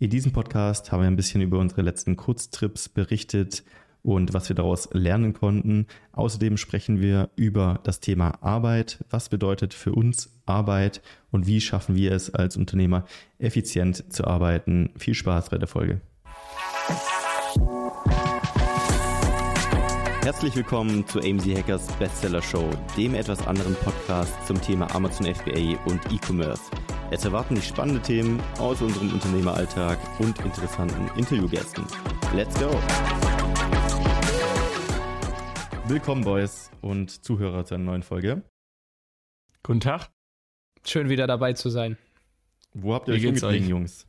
In diesem Podcast haben wir ein bisschen über unsere letzten Kurztrips berichtet und was wir daraus lernen konnten. Außerdem sprechen wir über das Thema Arbeit. Was bedeutet für uns Arbeit und wie schaffen wir es als Unternehmer effizient zu arbeiten? Viel Spaß bei der Folge. Herzlich willkommen zu AMZ Hackers Bestseller Show, dem etwas anderen Podcast zum Thema Amazon FBA und E-Commerce. Es erwarten dich spannende Themen aus unserem Unternehmeralltag und interessanten Interviewgästen. Let's go! Willkommen, Boys und Zuhörer zu einer neuen Folge. Guten Tag. Schön wieder dabei zu sein. Wo habt ihr euch umgeblieben, Jungs?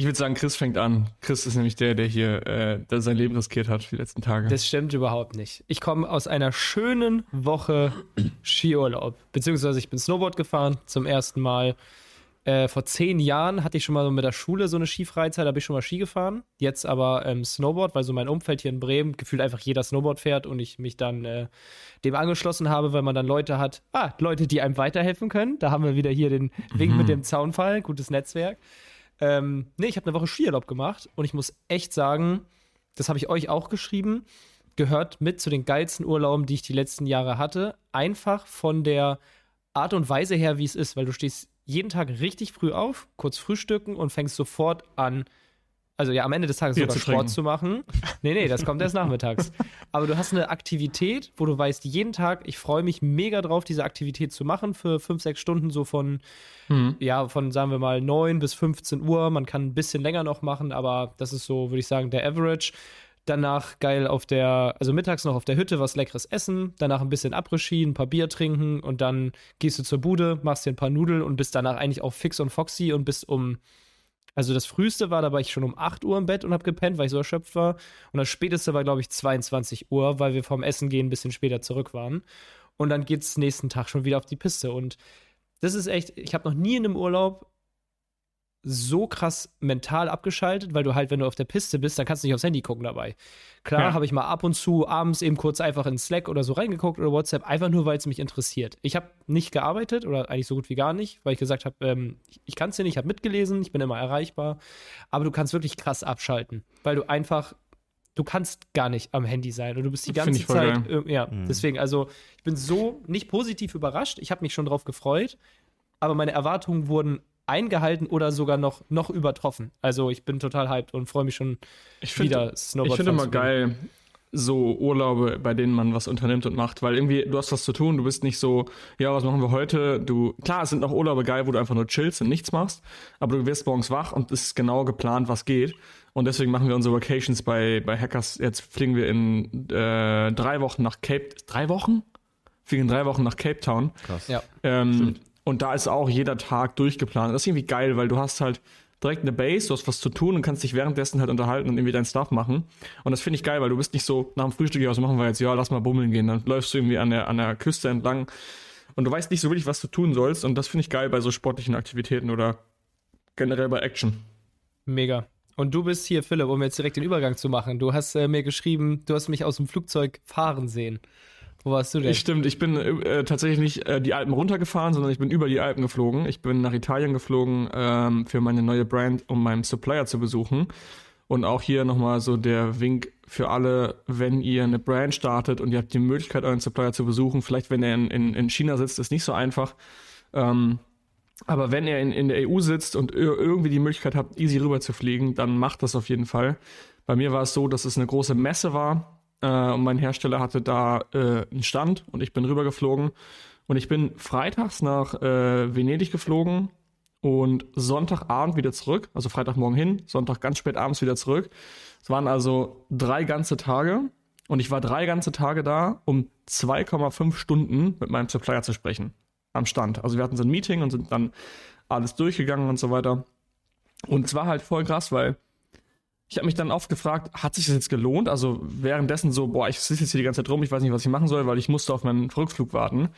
Ich würde sagen, Chris fängt an. Chris ist nämlich der, der hier äh, der sein Leben riskiert hat die letzten Tage. Das stimmt überhaupt nicht. Ich komme aus einer schönen Woche Skiurlaub. Beziehungsweise ich bin Snowboard gefahren zum ersten Mal. Äh, vor zehn Jahren hatte ich schon mal so mit der Schule so eine Skifreizeit, da bin ich schon mal Ski gefahren. Jetzt aber ähm, Snowboard, weil so mein Umfeld hier in Bremen gefühlt einfach jeder Snowboard fährt und ich mich dann äh, dem angeschlossen habe, weil man dann Leute hat, ah, Leute, die einem weiterhelfen können. Da haben wir wieder hier den Wink mhm. mit dem Zaunfall, gutes Netzwerk. Ähm, nee, ich habe eine Woche Skiurlaub gemacht und ich muss echt sagen, das habe ich euch auch geschrieben, gehört mit zu den geilsten Urlauben, die ich die letzten Jahre hatte. Einfach von der Art und Weise her, wie es ist, weil du stehst jeden Tag richtig früh auf, kurz frühstücken und fängst sofort an, also ja, am Ende des Tages Bier sogar zu Sport zu machen. Nee, nee, das kommt erst nachmittags. Aber du hast eine Aktivität, wo du weißt, jeden Tag, ich freue mich mega drauf, diese Aktivität zu machen für fünf, sechs Stunden, so von, mhm. ja, von, sagen wir mal, neun bis 15 Uhr. Man kann ein bisschen länger noch machen, aber das ist so, würde ich sagen, der Average. Danach geil auf der, also mittags noch auf der Hütte was leckeres essen, danach ein bisschen Après-Ski, ein paar Bier trinken und dann gehst du zur Bude, machst dir ein paar Nudeln und bist danach eigentlich auch fix und foxy und bist um also das früheste war, da war ich schon um 8 Uhr im Bett und habe gepennt, weil ich so erschöpft war. Und das späteste war, glaube ich, 22 Uhr, weil wir vom Essen gehen ein bisschen später zurück waren. Und dann geht's nächsten Tag schon wieder auf die Piste. Und das ist echt, ich habe noch nie in einem Urlaub so krass mental abgeschaltet, weil du halt, wenn du auf der Piste bist, dann kannst du nicht aufs Handy gucken dabei. Klar, ja. habe ich mal ab und zu abends eben kurz einfach in Slack oder so reingeguckt oder WhatsApp, einfach nur, weil es mich interessiert. Ich habe nicht gearbeitet oder eigentlich so gut wie gar nicht, weil ich gesagt habe, ähm, ich, ich kann es ja nicht, ich habe mitgelesen, ich bin immer erreichbar, aber du kannst wirklich krass abschalten, weil du einfach du kannst gar nicht am Handy sein und du bist die ganze Zeit ja mhm. deswegen also ich bin so nicht positiv überrascht ich habe mich schon drauf gefreut aber meine Erwartungen wurden eingehalten oder sogar noch, noch übertroffen. Also ich bin total hyped und freue mich schon ich find, wieder Snowboard. Ich finde immer geil, so Urlaube, bei denen man was unternimmt und macht, weil irgendwie du hast was zu tun, du bist nicht so, ja, was machen wir heute? Du, klar, es sind noch Urlaube geil, wo du einfach nur chillst und nichts machst, aber du wirst morgens wach und es ist genau geplant, was geht. Und deswegen machen wir unsere Vacations bei, bei Hackers. Jetzt fliegen wir in äh, drei Wochen nach Cape, drei Wochen? Fliegen in drei Wochen nach Cape Town. Krass. Ja. Ähm, und da ist auch jeder Tag durchgeplant. Das ist irgendwie geil, weil du hast halt direkt eine Base, du hast was zu tun und kannst dich währenddessen halt unterhalten und irgendwie dein Stuff machen. Und das finde ich geil, weil du bist nicht so nach dem Frühstück, ja, was machen wir jetzt? Ja, lass mal bummeln gehen. Dann läufst du irgendwie an der, an der Küste entlang und du weißt nicht so wirklich, was du tun sollst. Und das finde ich geil bei so sportlichen Aktivitäten oder generell bei Action. Mega. Und du bist hier, Philipp, um jetzt direkt den Übergang zu machen. Du hast äh, mir geschrieben, du hast mich aus dem Flugzeug fahren sehen. Wo warst du denn? Stimmt, ich bin äh, tatsächlich nicht äh, die Alpen runtergefahren, sondern ich bin über die Alpen geflogen. Ich bin nach Italien geflogen ähm, für meine neue Brand, um meinen Supplier zu besuchen. Und auch hier nochmal so der Wink für alle, wenn ihr eine Brand startet und ihr habt die Möglichkeit, euren Supplier zu besuchen. Vielleicht, wenn er in, in, in China sitzt, ist nicht so einfach. Ähm, aber wenn er in, in der EU sitzt und irgendwie die Möglichkeit habt, easy rüber zu fliegen, dann macht das auf jeden Fall. Bei mir war es so, dass es eine große Messe war äh, und mein Hersteller hatte da äh, einen Stand und ich bin rübergeflogen. Und ich bin freitags nach äh, Venedig geflogen und Sonntagabend wieder zurück. Also Freitagmorgen hin, Sonntag ganz spät abends wieder zurück. Es waren also drei ganze Tage. Und ich war drei ganze Tage da, um 2,5 Stunden mit meinem Supplier zu sprechen. Am Stand. Also wir hatten so ein Meeting und sind dann alles durchgegangen und so weiter. Und es war halt voll krass, weil ich habe mich dann oft gefragt, hat sich das jetzt gelohnt? Also währenddessen so, boah, ich sitze jetzt hier die ganze Zeit rum, ich weiß nicht, was ich machen soll, weil ich musste auf meinen Rückflug warten.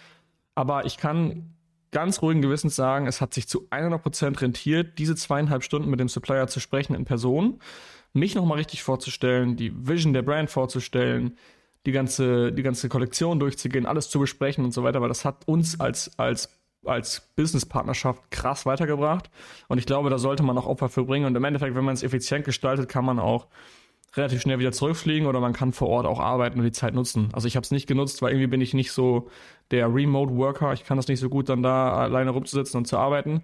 Aber ich kann ganz ruhigen Gewissens sagen, es hat sich zu 100% rentiert, diese zweieinhalb Stunden mit dem Supplier zu sprechen in Person, mich nochmal richtig vorzustellen, die Vision der Brand vorzustellen, die ganze, die ganze Kollektion durchzugehen, alles zu besprechen und so weiter, weil das hat uns als, als als Business-Partnerschaft krass weitergebracht. Und ich glaube, da sollte man auch Opfer für bringen. Und im Endeffekt, wenn man es effizient gestaltet, kann man auch relativ schnell wieder zurückfliegen oder man kann vor Ort auch arbeiten und die Zeit nutzen. Also ich habe es nicht genutzt, weil irgendwie bin ich nicht so der Remote-Worker. Ich kann das nicht so gut, dann da alleine rumzusitzen und zu arbeiten.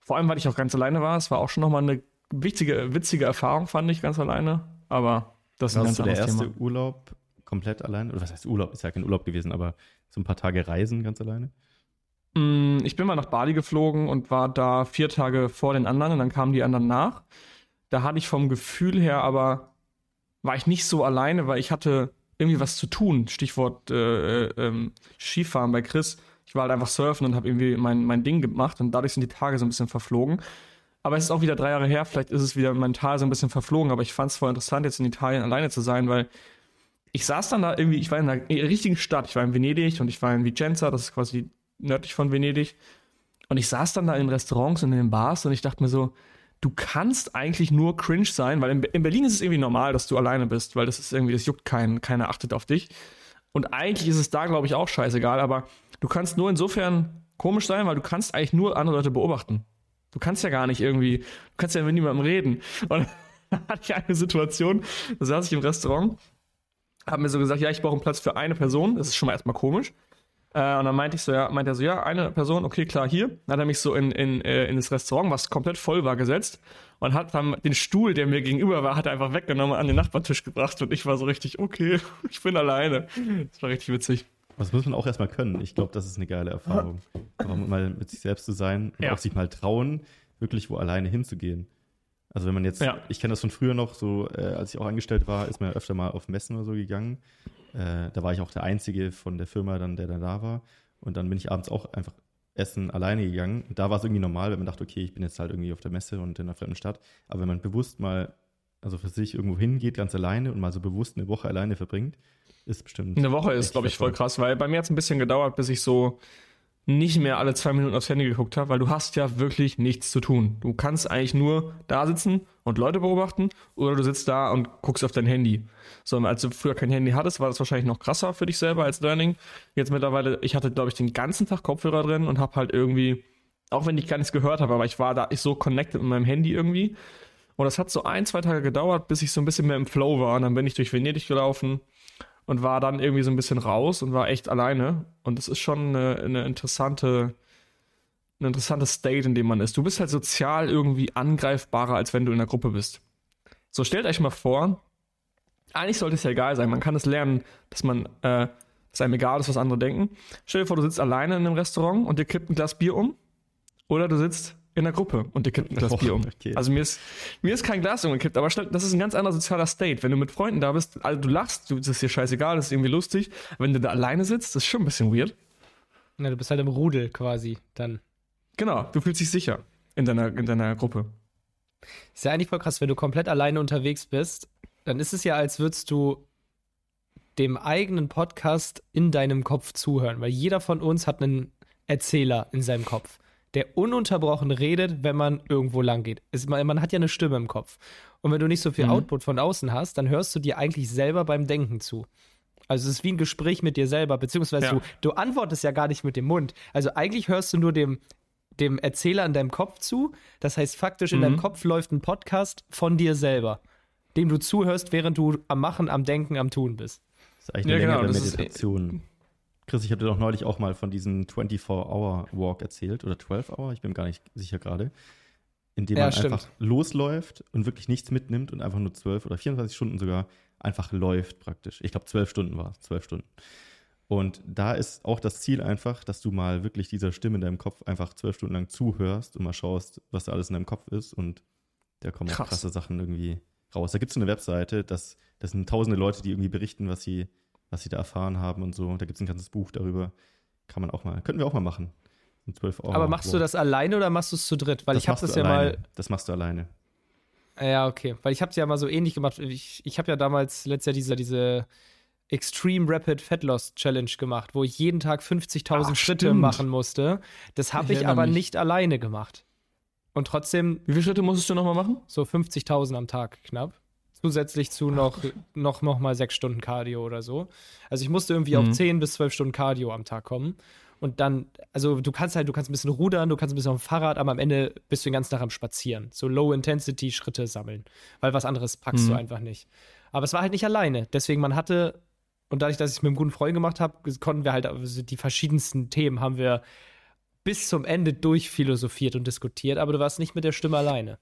Vor allem, weil ich auch ganz alleine war. Es war auch schon nochmal eine wichtige, witzige Erfahrung, fand ich, ganz alleine. Aber das ist ein ganz der erste Thema. Urlaub komplett allein? Oder was heißt Urlaub? Ist ja kein Urlaub gewesen, aber so ein paar Tage Reisen ganz alleine? Mm, Ich bin mal nach Bali geflogen und war da vier Tage vor den anderen und dann kamen die anderen nach. Da hatte ich vom Gefühl her aber, war ich nicht so alleine, weil ich hatte irgendwie was zu tun. Stichwort äh, äh, ähm, Skifahren bei Chris. Ich war halt einfach surfen und habe irgendwie mein, mein Ding gemacht und dadurch sind die Tage so ein bisschen verflogen. Aber es ist auch wieder drei Jahre her, vielleicht ist es wieder mental so ein bisschen verflogen, aber ich fand es voll interessant, jetzt in Italien alleine zu sein, weil ich saß dann da irgendwie, ich war in einer richtigen Stadt, ich war in Venedig und ich war in Vicenza, das ist quasi nördlich von Venedig. Und ich saß dann da in Restaurants und in den Bars und ich dachte mir so, du kannst eigentlich nur cringe sein, weil in, in Berlin ist es irgendwie normal, dass du alleine bist, weil das ist irgendwie, das juckt keinen, keiner achtet auf dich. Und eigentlich ist es da, glaube ich, auch scheißegal, aber du kannst nur insofern komisch sein, weil du kannst eigentlich nur andere Leute beobachten. Du kannst ja gar nicht irgendwie, du kannst ja mit niemandem reden. Und da hatte ich eine Situation, da saß ich im Restaurant, habe mir so gesagt, ja, ich brauche einen Platz für eine Person. Das ist schon mal erstmal komisch. Äh, und dann meinte ich so, ja, meinte er so, ja, eine Person, okay, klar, hier. Dann hat er mich so in, in, äh, in das Restaurant, was komplett voll war, gesetzt und hat dann den Stuhl, der mir gegenüber war, hat er einfach weggenommen und an den Nachbartisch gebracht und ich war so richtig, okay, ich bin alleine. Das war richtig witzig. Das muss man auch erstmal können. Ich glaube, das ist eine geile Erfahrung. Aber mal mit sich selbst zu sein und Ja. auch sich mal trauen, wirklich wo alleine hinzugehen. Also wenn man jetzt, Ja. ich kenne das von früher noch, so äh, als ich auch angestellt war, ist man ja öfter mal auf Messen oder so gegangen. Äh, da war ich auch der Einzige von der Firma, dann, der dann da war. Und dann bin ich abends auch einfach essen alleine gegangen. Und da war es irgendwie normal, wenn man dachte, okay, ich bin jetzt halt irgendwie auf der Messe und in einer fremden Stadt. Aber wenn man bewusst mal, also für sich irgendwo hingeht, ganz alleine und mal so bewusst eine Woche alleine verbringt, ist bestimmt. Eine Woche ist, glaube ich, voll krass, weil bei mir hat es ein bisschen gedauert, bis ich so nicht mehr alle zwei Minuten aufs Handy geguckt habe, weil du hast ja wirklich nichts zu tun. Du kannst eigentlich nur da sitzen und Leute beobachten oder du sitzt da und guckst auf dein Handy. So, als du früher kein Handy hattest, war das wahrscheinlich noch krasser für dich selber als Learning. Jetzt mittlerweile, ich hatte, glaube ich, den ganzen Tag Kopfhörer drin und habe halt irgendwie, auch wenn ich gar nichts gehört habe, aber ich war da ich so connected mit meinem Handy irgendwie. Und das hat so ein, zwei Tage gedauert, bis ich so ein bisschen mehr im Flow war. Und dann bin ich durch Venedig gelaufen und war dann irgendwie so ein bisschen raus und war echt alleine. Und das ist schon eine, eine interessante, ein interessantes State, in dem man ist. Du bist halt sozial irgendwie angreifbarer, als wenn du in der Gruppe bist. So stellt euch mal vor, eigentlich sollte es ja egal sein. Man kann es lernen, dass man, äh, dass einem egal ist, was andere denken. Stell dir vor, du sitzt alleine in einem Restaurant und dir kippt ein Glas Bier um. Oder du sitzt in der Gruppe und dir kippt ein Glas Oh, Bier um. okay. Also mir ist, mir ist kein Glas umgekippt, aber das ist ein ganz anderer sozialer State. Wenn du mit Freunden da bist, also du lachst, du, das ist dir scheißegal, das ist irgendwie lustig. Wenn du da alleine sitzt, das ist schon ein bisschen weird. Ja, du bist halt im Rudel quasi dann. Genau, du fühlst dich sicher in deiner, in deiner Gruppe. Ist ja eigentlich voll krass, wenn du komplett alleine unterwegs bist, dann ist es ja, als würdest du dem eigenen Podcast in deinem Kopf zuhören, weil jeder von uns hat einen Erzähler in seinem Kopf, der ununterbrochen redet, wenn man irgendwo lang geht. Es, man, man hat ja eine Stimme im Kopf. Und wenn du nicht so viel Mhm. Output von außen hast, dann hörst du dir eigentlich selber beim Denken zu. Also es ist wie ein Gespräch mit dir selber, beziehungsweise Ja. du, du antwortest ja gar nicht mit dem Mund. Also eigentlich hörst du nur dem, dem Erzähler in deinem Kopf zu. Das heißt, faktisch in Mhm. deinem Kopf läuft ein Podcast von dir selber, dem du zuhörst, während du am Machen, am Denken, am Tun bist. Das ist eigentlich Ja, eine genau, längere das ist- Meditation. Chris, ich habe dir doch neulich auch mal von diesem 24-Hour-Walk erzählt oder 12-Hour, ich bin mir gar nicht sicher gerade, in dem Ja, man stimmt. einfach losläuft und wirklich nichts mitnimmt und einfach nur 12 oder 24 Stunden sogar einfach läuft praktisch. Ich glaube, 12 Stunden war es, 12 Stunden. Und da ist auch das Ziel einfach, dass du mal wirklich dieser Stimme in deinem Kopf einfach zwölf Stunden lang zuhörst und mal schaust, was da alles in deinem Kopf ist und da kommen auch Krass. krasse Sachen irgendwie raus. Da gibt es so eine Webseite, das, das sind tausende Leute, die irgendwie berichten, was sie, was sie da erfahren haben und so. Da gibt es ein ganzes Buch darüber. Kann man auch mal, könnten wir auch mal machen. Um 12 Euro. Aber machst du das alleine oder machst du es zu dritt? Weil ich habe das ja alleine. mal. Das machst du alleine. Ja, okay. Weil ich habe es ja mal so ähnlich gemacht. Ich, ich habe ja damals letztes Jahr diese, diese Extreme Rapid Fat Loss Challenge gemacht, wo ich jeden Tag 50.000 Ach, Schritte stimmt. machen musste. Das habe Ich ich, aber mich. nicht alleine gemacht. Und trotzdem Wie viele Schritte musstest du nochmal machen? so 50.000 am Tag knapp. Zusätzlich zu noch, noch, noch mal sechs Stunden Cardio oder so. Also ich musste irgendwie Mhm. auf 10 bis 12 Stunden Cardio am Tag kommen. und dann, also du kannst halt, du kannst ein bisschen rudern, du kannst ein bisschen auf dem Fahrrad, aber am Ende bist du den ganzen Tag am Spazieren. So Low-Intensity-Schritte sammeln. Weil was anderes packst mhm. du einfach nicht. Aber es war halt nicht alleine. Deswegen, man hatte, und dadurch, dass ich es mit einem guten Freund gemacht habe, konnten wir halt also die verschiedensten Themen haben wir bis zum Ende durchphilosophiert und diskutiert, aber du warst nicht mit der Stimme alleine.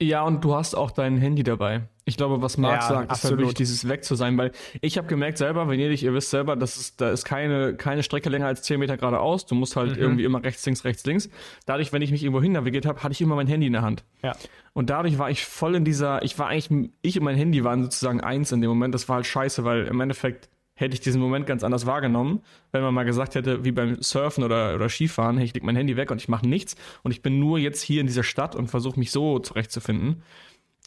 Ja, und du hast auch dein Handy dabei. Ich glaube, was Marc ja, sagt, ist halt wirklich dieses Weg zu sein, weil ich habe gemerkt selber, Venedig, ihr wisst selber, das ist, da ist keine, keine Strecke länger als 10 Meter geradeaus. Du musst halt mhm. irgendwie immer rechts, links, rechts, links. Dadurch, wenn ich mich irgendwo hin navigiert habe, hatte ich immer mein Handy in der Hand. Ja. Und dadurch war ich voll in dieser, ich war eigentlich, ich und mein Handy waren sozusagen eins in dem Moment. Das war halt scheiße, weil im Endeffekt hätte ich diesen Moment ganz anders wahrgenommen, wenn man mal gesagt hätte, wie beim Surfen oder, oder Skifahren, hey, ich leg mein Handy weg und ich mache nichts und ich bin nur jetzt hier in dieser Stadt und versuche mich so zurechtzufinden.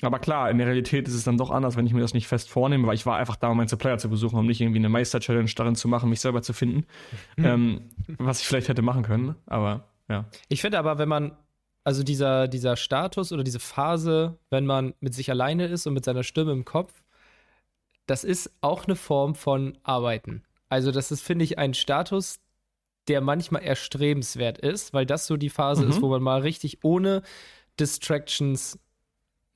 Aber klar, in der Realität ist es dann doch anders, wenn ich mir das nicht fest vornehme, weil ich war einfach da, um meinen Supplier zu besuchen, um nicht irgendwie eine Meister-Challenge darin zu machen, mich selber zu finden. Mhm. Ähm, was ich vielleicht hätte machen können, aber ja. Ich finde aber, wenn man, also dieser, dieser Status oder diese Phase, wenn man mit sich alleine ist und mit seiner Stimme im Kopf, das ist auch eine Form von Arbeiten. Also, das ist, finde ich, ein Status, der manchmal erstrebenswert ist, weil das so die Phase mhm. ist, wo man mal richtig ohne Distractions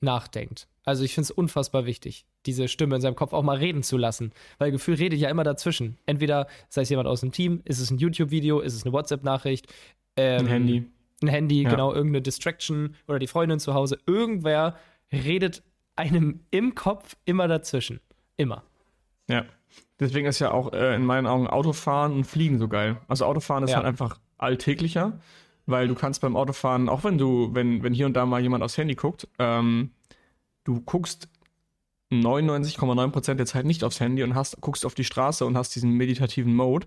nachdenkt. Also ich finde es unfassbar wichtig, diese Stimme in seinem Kopf auch mal reden zu lassen, weil Gefühl redet ja immer dazwischen. Entweder sei es jemand aus dem Team, ist es ein YouTube-Video, ist es eine WhatsApp-Nachricht, ähm, ein Handy, ein Handy, ja. genau irgendeine Distraction oder die Freundin zu Hause. Irgendwer redet einem im Kopf immer dazwischen. Immer. Ja. Deswegen ist ja auch äh, in meinen Augen Autofahren und Fliegen so geil. Also Autofahren ist ja. halt einfach alltäglicher, weil du kannst beim Autofahren, auch wenn du, wenn, wenn hier und da mal jemand aufs Handy guckt, ähm, du guckst 99,9% der Zeit nicht aufs Handy und hast, guckst auf die Straße und hast diesen meditativen Mode.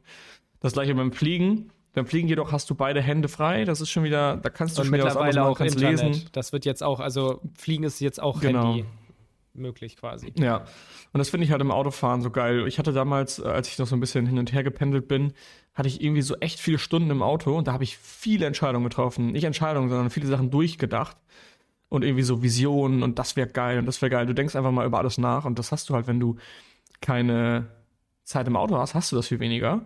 Das gleiche beim Fliegen. Beim Fliegen jedoch hast du beide Hände frei. Das ist schon wieder, da kannst du und schon wieder was anderes auch kannst Internet. lesen. Das wird jetzt auch, also Fliegen ist jetzt auch genau. Handy möglich quasi. Ja, und das finde ich halt im Autofahren so geil. Ich hatte damals, als ich noch so ein bisschen hin und her gependelt bin, hatte ich irgendwie so echt viele Stunden im Auto und da habe ich viele Entscheidungen getroffen. Nicht Entscheidungen, sondern viele Sachen durchgedacht. Und irgendwie so Visionen und das wäre geil und das wäre geil. Du denkst einfach mal über alles nach und das hast du halt, wenn du keine Zeit im Auto hast, hast du das viel weniger.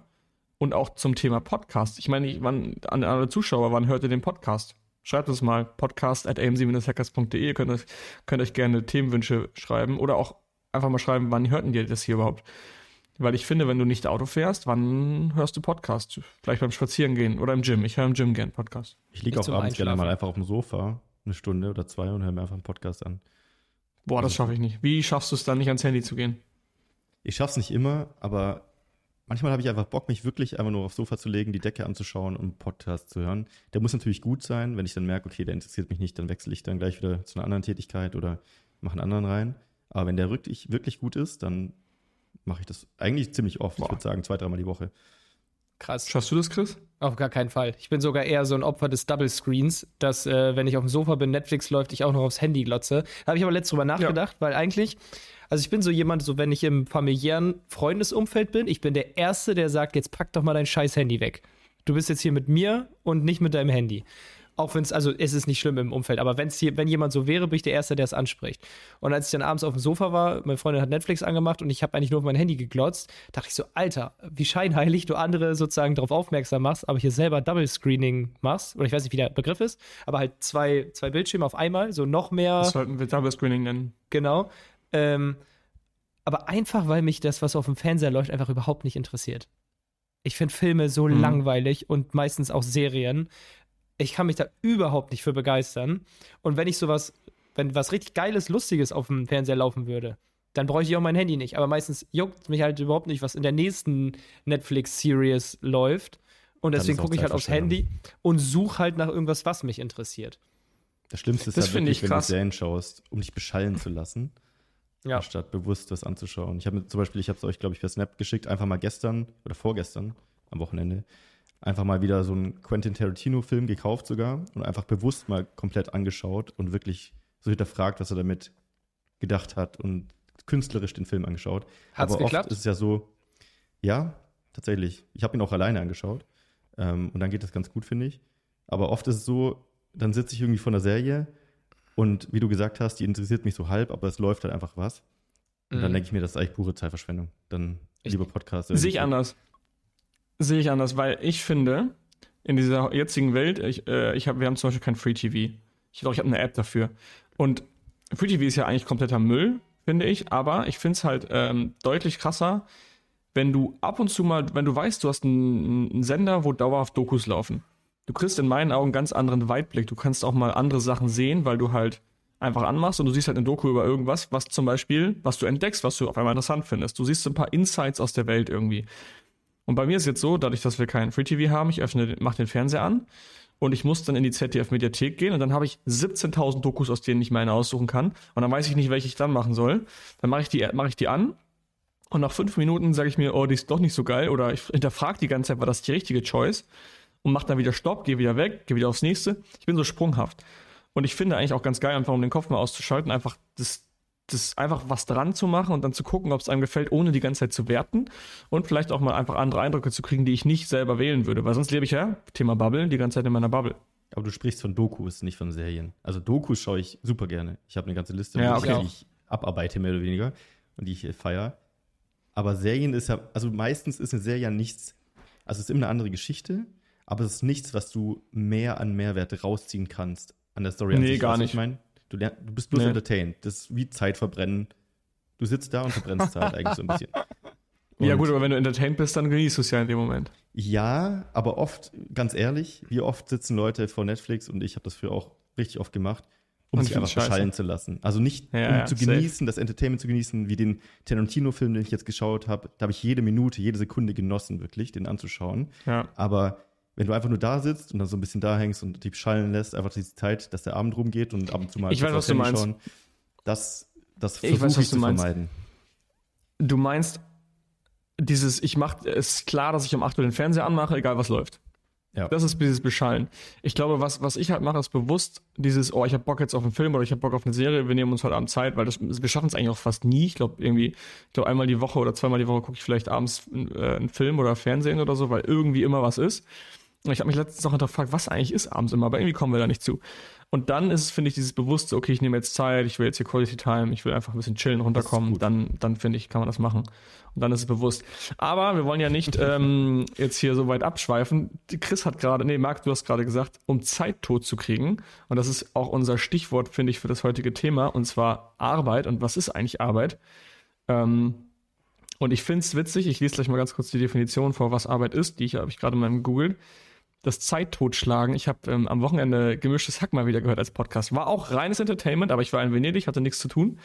Und auch zum Thema Podcast. Ich meine, wann, an alle Zuschauer, wann hört ihr den Podcast? Schreibt uns mal podcast at amc-hackers.de. Ihr könnt, könnt euch gerne Themenwünsche schreiben oder auch einfach mal schreiben, wann hörten dir das hier überhaupt? Weil ich finde, wenn du nicht Auto fährst, wann hörst du Podcast? Vielleicht beim Spazierengehen oder im Gym. Ich höre im Gym gern Podcast. Ich liege auch abends gerne mal einfach auf dem Sofa, eine Stunde oder zwei und höre mir einfach einen Podcast an. Boah, das schaffe ich nicht. Wie schaffst du es dann nicht ans Handy zu gehen? Ich schaffe es nicht immer, aber manchmal habe ich einfach Bock, mich wirklich einfach nur aufs Sofa zu legen, die Decke anzuschauen und einen Podcast zu hören. Der muss natürlich gut sein. Wenn ich dann merke, okay, der interessiert mich nicht, dann wechsle ich dann gleich wieder zu einer anderen Tätigkeit oder mache einen anderen rein. Aber wenn der wirklich, wirklich gut ist, dann mache ich das eigentlich ziemlich oft. Boah. Ich würde sagen, zwei, dreimal die Woche. Krass. Schaffst du das, Chris? Auf gar keinen Fall. Ich bin sogar eher so ein Opfer des Double Screens, dass, äh, wenn ich auf dem Sofa bin, Netflix läuft, ich auch noch aufs Handy glotze. Da habe ich aber letztens drüber nachgedacht, ja. weil eigentlich, also ich bin so jemand, so wenn ich im familiären Freundesumfeld bin, ich bin der Erste, der sagt, jetzt pack doch mal dein scheiß Handy weg. Du bist jetzt hier mit mir und nicht mit deinem Handy. Auch wenn es, also es ist nicht schlimm im Umfeld, aber wenn's hier, wenn jemand so wäre, bin ich der Erste, der es anspricht. Und als ich dann abends auf dem Sofa war, meine Freundin hat Netflix angemacht und ich habe eigentlich nur auf mein Handy geglotzt, dachte ich so, Alter, wie scheinheilig du andere sozusagen darauf aufmerksam machst, aber hier selber Double Screening machst. Oder ich weiß nicht, wie der Begriff ist, aber halt zwei, zwei Bildschirme auf einmal, so noch mehr. Das sollten wir Double Screening nennen. Genau. Ähm, aber einfach, weil mich das, was auf dem Fernseher läuft, einfach überhaupt nicht interessiert. Ich finde Filme so mhm. langweilig und meistens auch Serien ich kann mich da überhaupt nicht für begeistern. Und wenn ich sowas, wenn was richtig Geiles, Lustiges auf dem Fernseher laufen würde, dann bräuchte ich auch mein Handy nicht. Aber meistens juckt mich halt überhaupt nicht, was in der nächsten Netflix-Series läuft. Und deswegen gucke ich halt aufs Handy und suche halt nach irgendwas, was mich interessiert. Das Schlimmste ist das ja wirklich, wenn du Serien schaust, um dich beschallen zu lassen. Ja. Anstatt bewusst was anzuschauen. Ich habe zum Beispiel, ich habe es euch, glaube ich, per Snap geschickt, einfach mal gestern oder vorgestern am Wochenende einfach mal wieder so einen Quentin Tarantino-Film gekauft sogar und einfach bewusst mal komplett angeschaut und wirklich so hinterfragt, was er damit gedacht hat und künstlerisch den Film angeschaut. Hat's Aber geklappt? oft ist es ja so, ja, tatsächlich. Ich habe ihn auch alleine angeschaut ähm, und dann geht das ganz gut, finde ich. Aber oft ist es so, dann sitze ich irgendwie von der Serie und wie du gesagt hast, die interessiert mich so halb, aber es läuft halt einfach was. Und mhm. dann denke ich mir, das ist eigentlich pure Zeitverschwendung. Dann lieber Podcast. Sehe ich anders. Sehe ich anders, weil ich finde, in dieser jetzigen Welt, ich, äh, ich hab, wir haben zum Beispiel kein Free TV. Ich glaube, ich habe eine App dafür. Und Free TV ist ja eigentlich kompletter Müll, finde ich, aber ich finde es halt ähm, deutlich krasser, wenn du ab und zu mal, wenn du weißt, du hast einen, einen Sender, wo dauerhaft Dokus laufen. Du kriegst in meinen Augen einen ganz anderen Weitblick. Du kannst auch mal andere Sachen sehen, weil du halt einfach anmachst und du siehst halt eine Doku über irgendwas, was zum Beispiel, was du entdeckst, was du auf einmal interessant findest. Du siehst ein paar Insights aus der Welt irgendwie. Und bei mir ist jetzt so, dadurch, dass wir kein Free TV haben, ich öffne, mach den Fernseher an und ich muss dann in die ZDF-Mediathek gehen und dann habe ich 17.000 Dokus, aus denen ich meine aussuchen kann und dann weiß ich nicht, welche ich dann machen soll. Dann mache ich die, mache ich die an und nach fünf Minuten sage ich mir, oh, die ist doch nicht so geil oder ich hinterfrage die ganze Zeit, war das die richtige Choice und mache dann wieder Stopp, gehe wieder weg, gehe wieder aufs nächste. Ich bin so sprunghaft. Und ich finde eigentlich auch ganz geil, einfach um den Kopf mal auszuschalten, einfach das, das einfach was dran zu machen und dann zu gucken, ob es einem gefällt, ohne die ganze Zeit zu werten und vielleicht auch mal einfach andere Eindrücke zu kriegen, die ich nicht selber wählen würde. Weil sonst lebe ich ja, Thema Bubble, die ganze Zeit in meiner Bubble. Aber du sprichst von Dokus, nicht von Serien. Also Dokus schaue ich super gerne. Ich habe eine ganze Liste, Ja, die okay. ich abarbeite, mehr oder weniger, und die ich äh, feiere. Aber Serien ist ja, also meistens ist eine Serie ja nichts, also es ist immer eine andere Geschichte, aber es ist nichts, was du mehr an Mehrwert rausziehen kannst an der Story. an Nee, sich. gar nicht. Ich meine, du, lern- du bist bloß Nee. entertained. Das ist wie Zeit verbrennen. Du sitzt da und verbrennst Zeit eigentlich so ein bisschen. ja Und- gut, aber wenn du entertained bist, dann genießt du es ja in dem Moment. Ja, aber oft, ganz ehrlich, wie oft sitzen Leute vor Netflix und ich habe das früher auch richtig oft gemacht, um Und sich einfach beschallen zu lassen. Also nicht Ja, um ja, zu safe. genießen, das Entertainment zu genießen, wie den Tarantino-Film, den ich jetzt geschaut habe. Da habe ich jede Minute, jede Sekunde genossen, wirklich, den anzuschauen. Ja. Aber wenn du einfach nur da sitzt und dann so ein bisschen da hängst und dich schallen lässt, einfach diese Zeit, dass der Abend rumgeht und ab und zu mal Ich weiß, was du meinst. das, das Ich versuche ich, du zu meinst. vermeiden. Du meinst, dieses, ich mach, es ist klar, dass ich um 8 Uhr den Fernseher anmache, egal was läuft. Ja. Das ist dieses Beschallen. Ich glaube, was, was ich halt mache, ist bewusst dieses, oh, ich habe Bock jetzt auf einen Film oder ich habe Bock auf eine Serie, wir nehmen uns heute Abend Zeit, weil das, wir schaffen es eigentlich auch fast nie. Ich glaube, irgendwie, ich glaube, einmal die Woche oder zweimal die Woche gucke ich vielleicht abends äh, einen Film oder Fernsehen oder so, weil irgendwie immer was ist. Und ich habe mich letztens noch hinterfragt, was eigentlich ist abends immer, aber irgendwie kommen wir da nicht zu. Und dann ist es, finde ich, dieses Bewusste, okay, ich nehme jetzt Zeit, ich will jetzt hier Quality Time, ich will einfach ein bisschen chillen, runterkommen, dann, dann finde ich, kann man das machen. Und dann ist es bewusst. Aber wir wollen ja nicht ähm, jetzt hier so weit abschweifen. Chris hat gerade, nee, Marc, du hast gerade gesagt, um Zeit tot zu kriegen. Und das ist auch unser Stichwort, finde ich, für das heutige Thema, und zwar Arbeit. Und was ist eigentlich Arbeit? Ähm, und ich finde es witzig, ich lese gleich mal ganz kurz die Definition vor, was Arbeit ist, die ich habe ich gerade mal gegoogelt. Das Zeittotschlagen. Ich habe ähm, am Wochenende gemischtes Hack mal wieder gehört als Podcast. War auch reines Entertainment, aber ich war in Venedig, hatte nichts zu tun.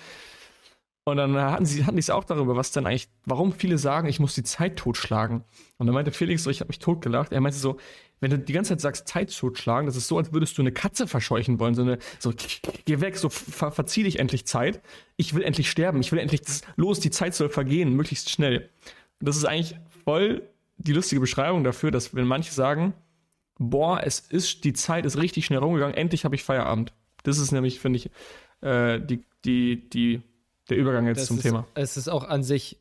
Und dann hatten sie hatten es auch darüber, was denn eigentlich, warum viele sagen, ich muss die Zeit totschlagen. Und dann meinte Felix so, ich habe mich totgelacht. Er meinte so, wenn du die ganze Zeit sagst, Zeit totschlagen, das ist so, als würdest du eine Katze verscheuchen wollen. So eine, so, geh weg, so ver verzieh dich endlich Zeit. Ich will endlich sterben. Ich will endlich, das, los, die Zeit soll vergehen, möglichst schnell. Und das ist eigentlich voll die lustige Beschreibung dafür, dass wenn manche sagen, boah, es ist, die Zeit ist richtig schnell rumgegangen, endlich habe ich Feierabend. Das ist nämlich, finde ich, äh, die, die, die, der Übergang jetzt Das zum ist, Thema. Es ist auch an sich,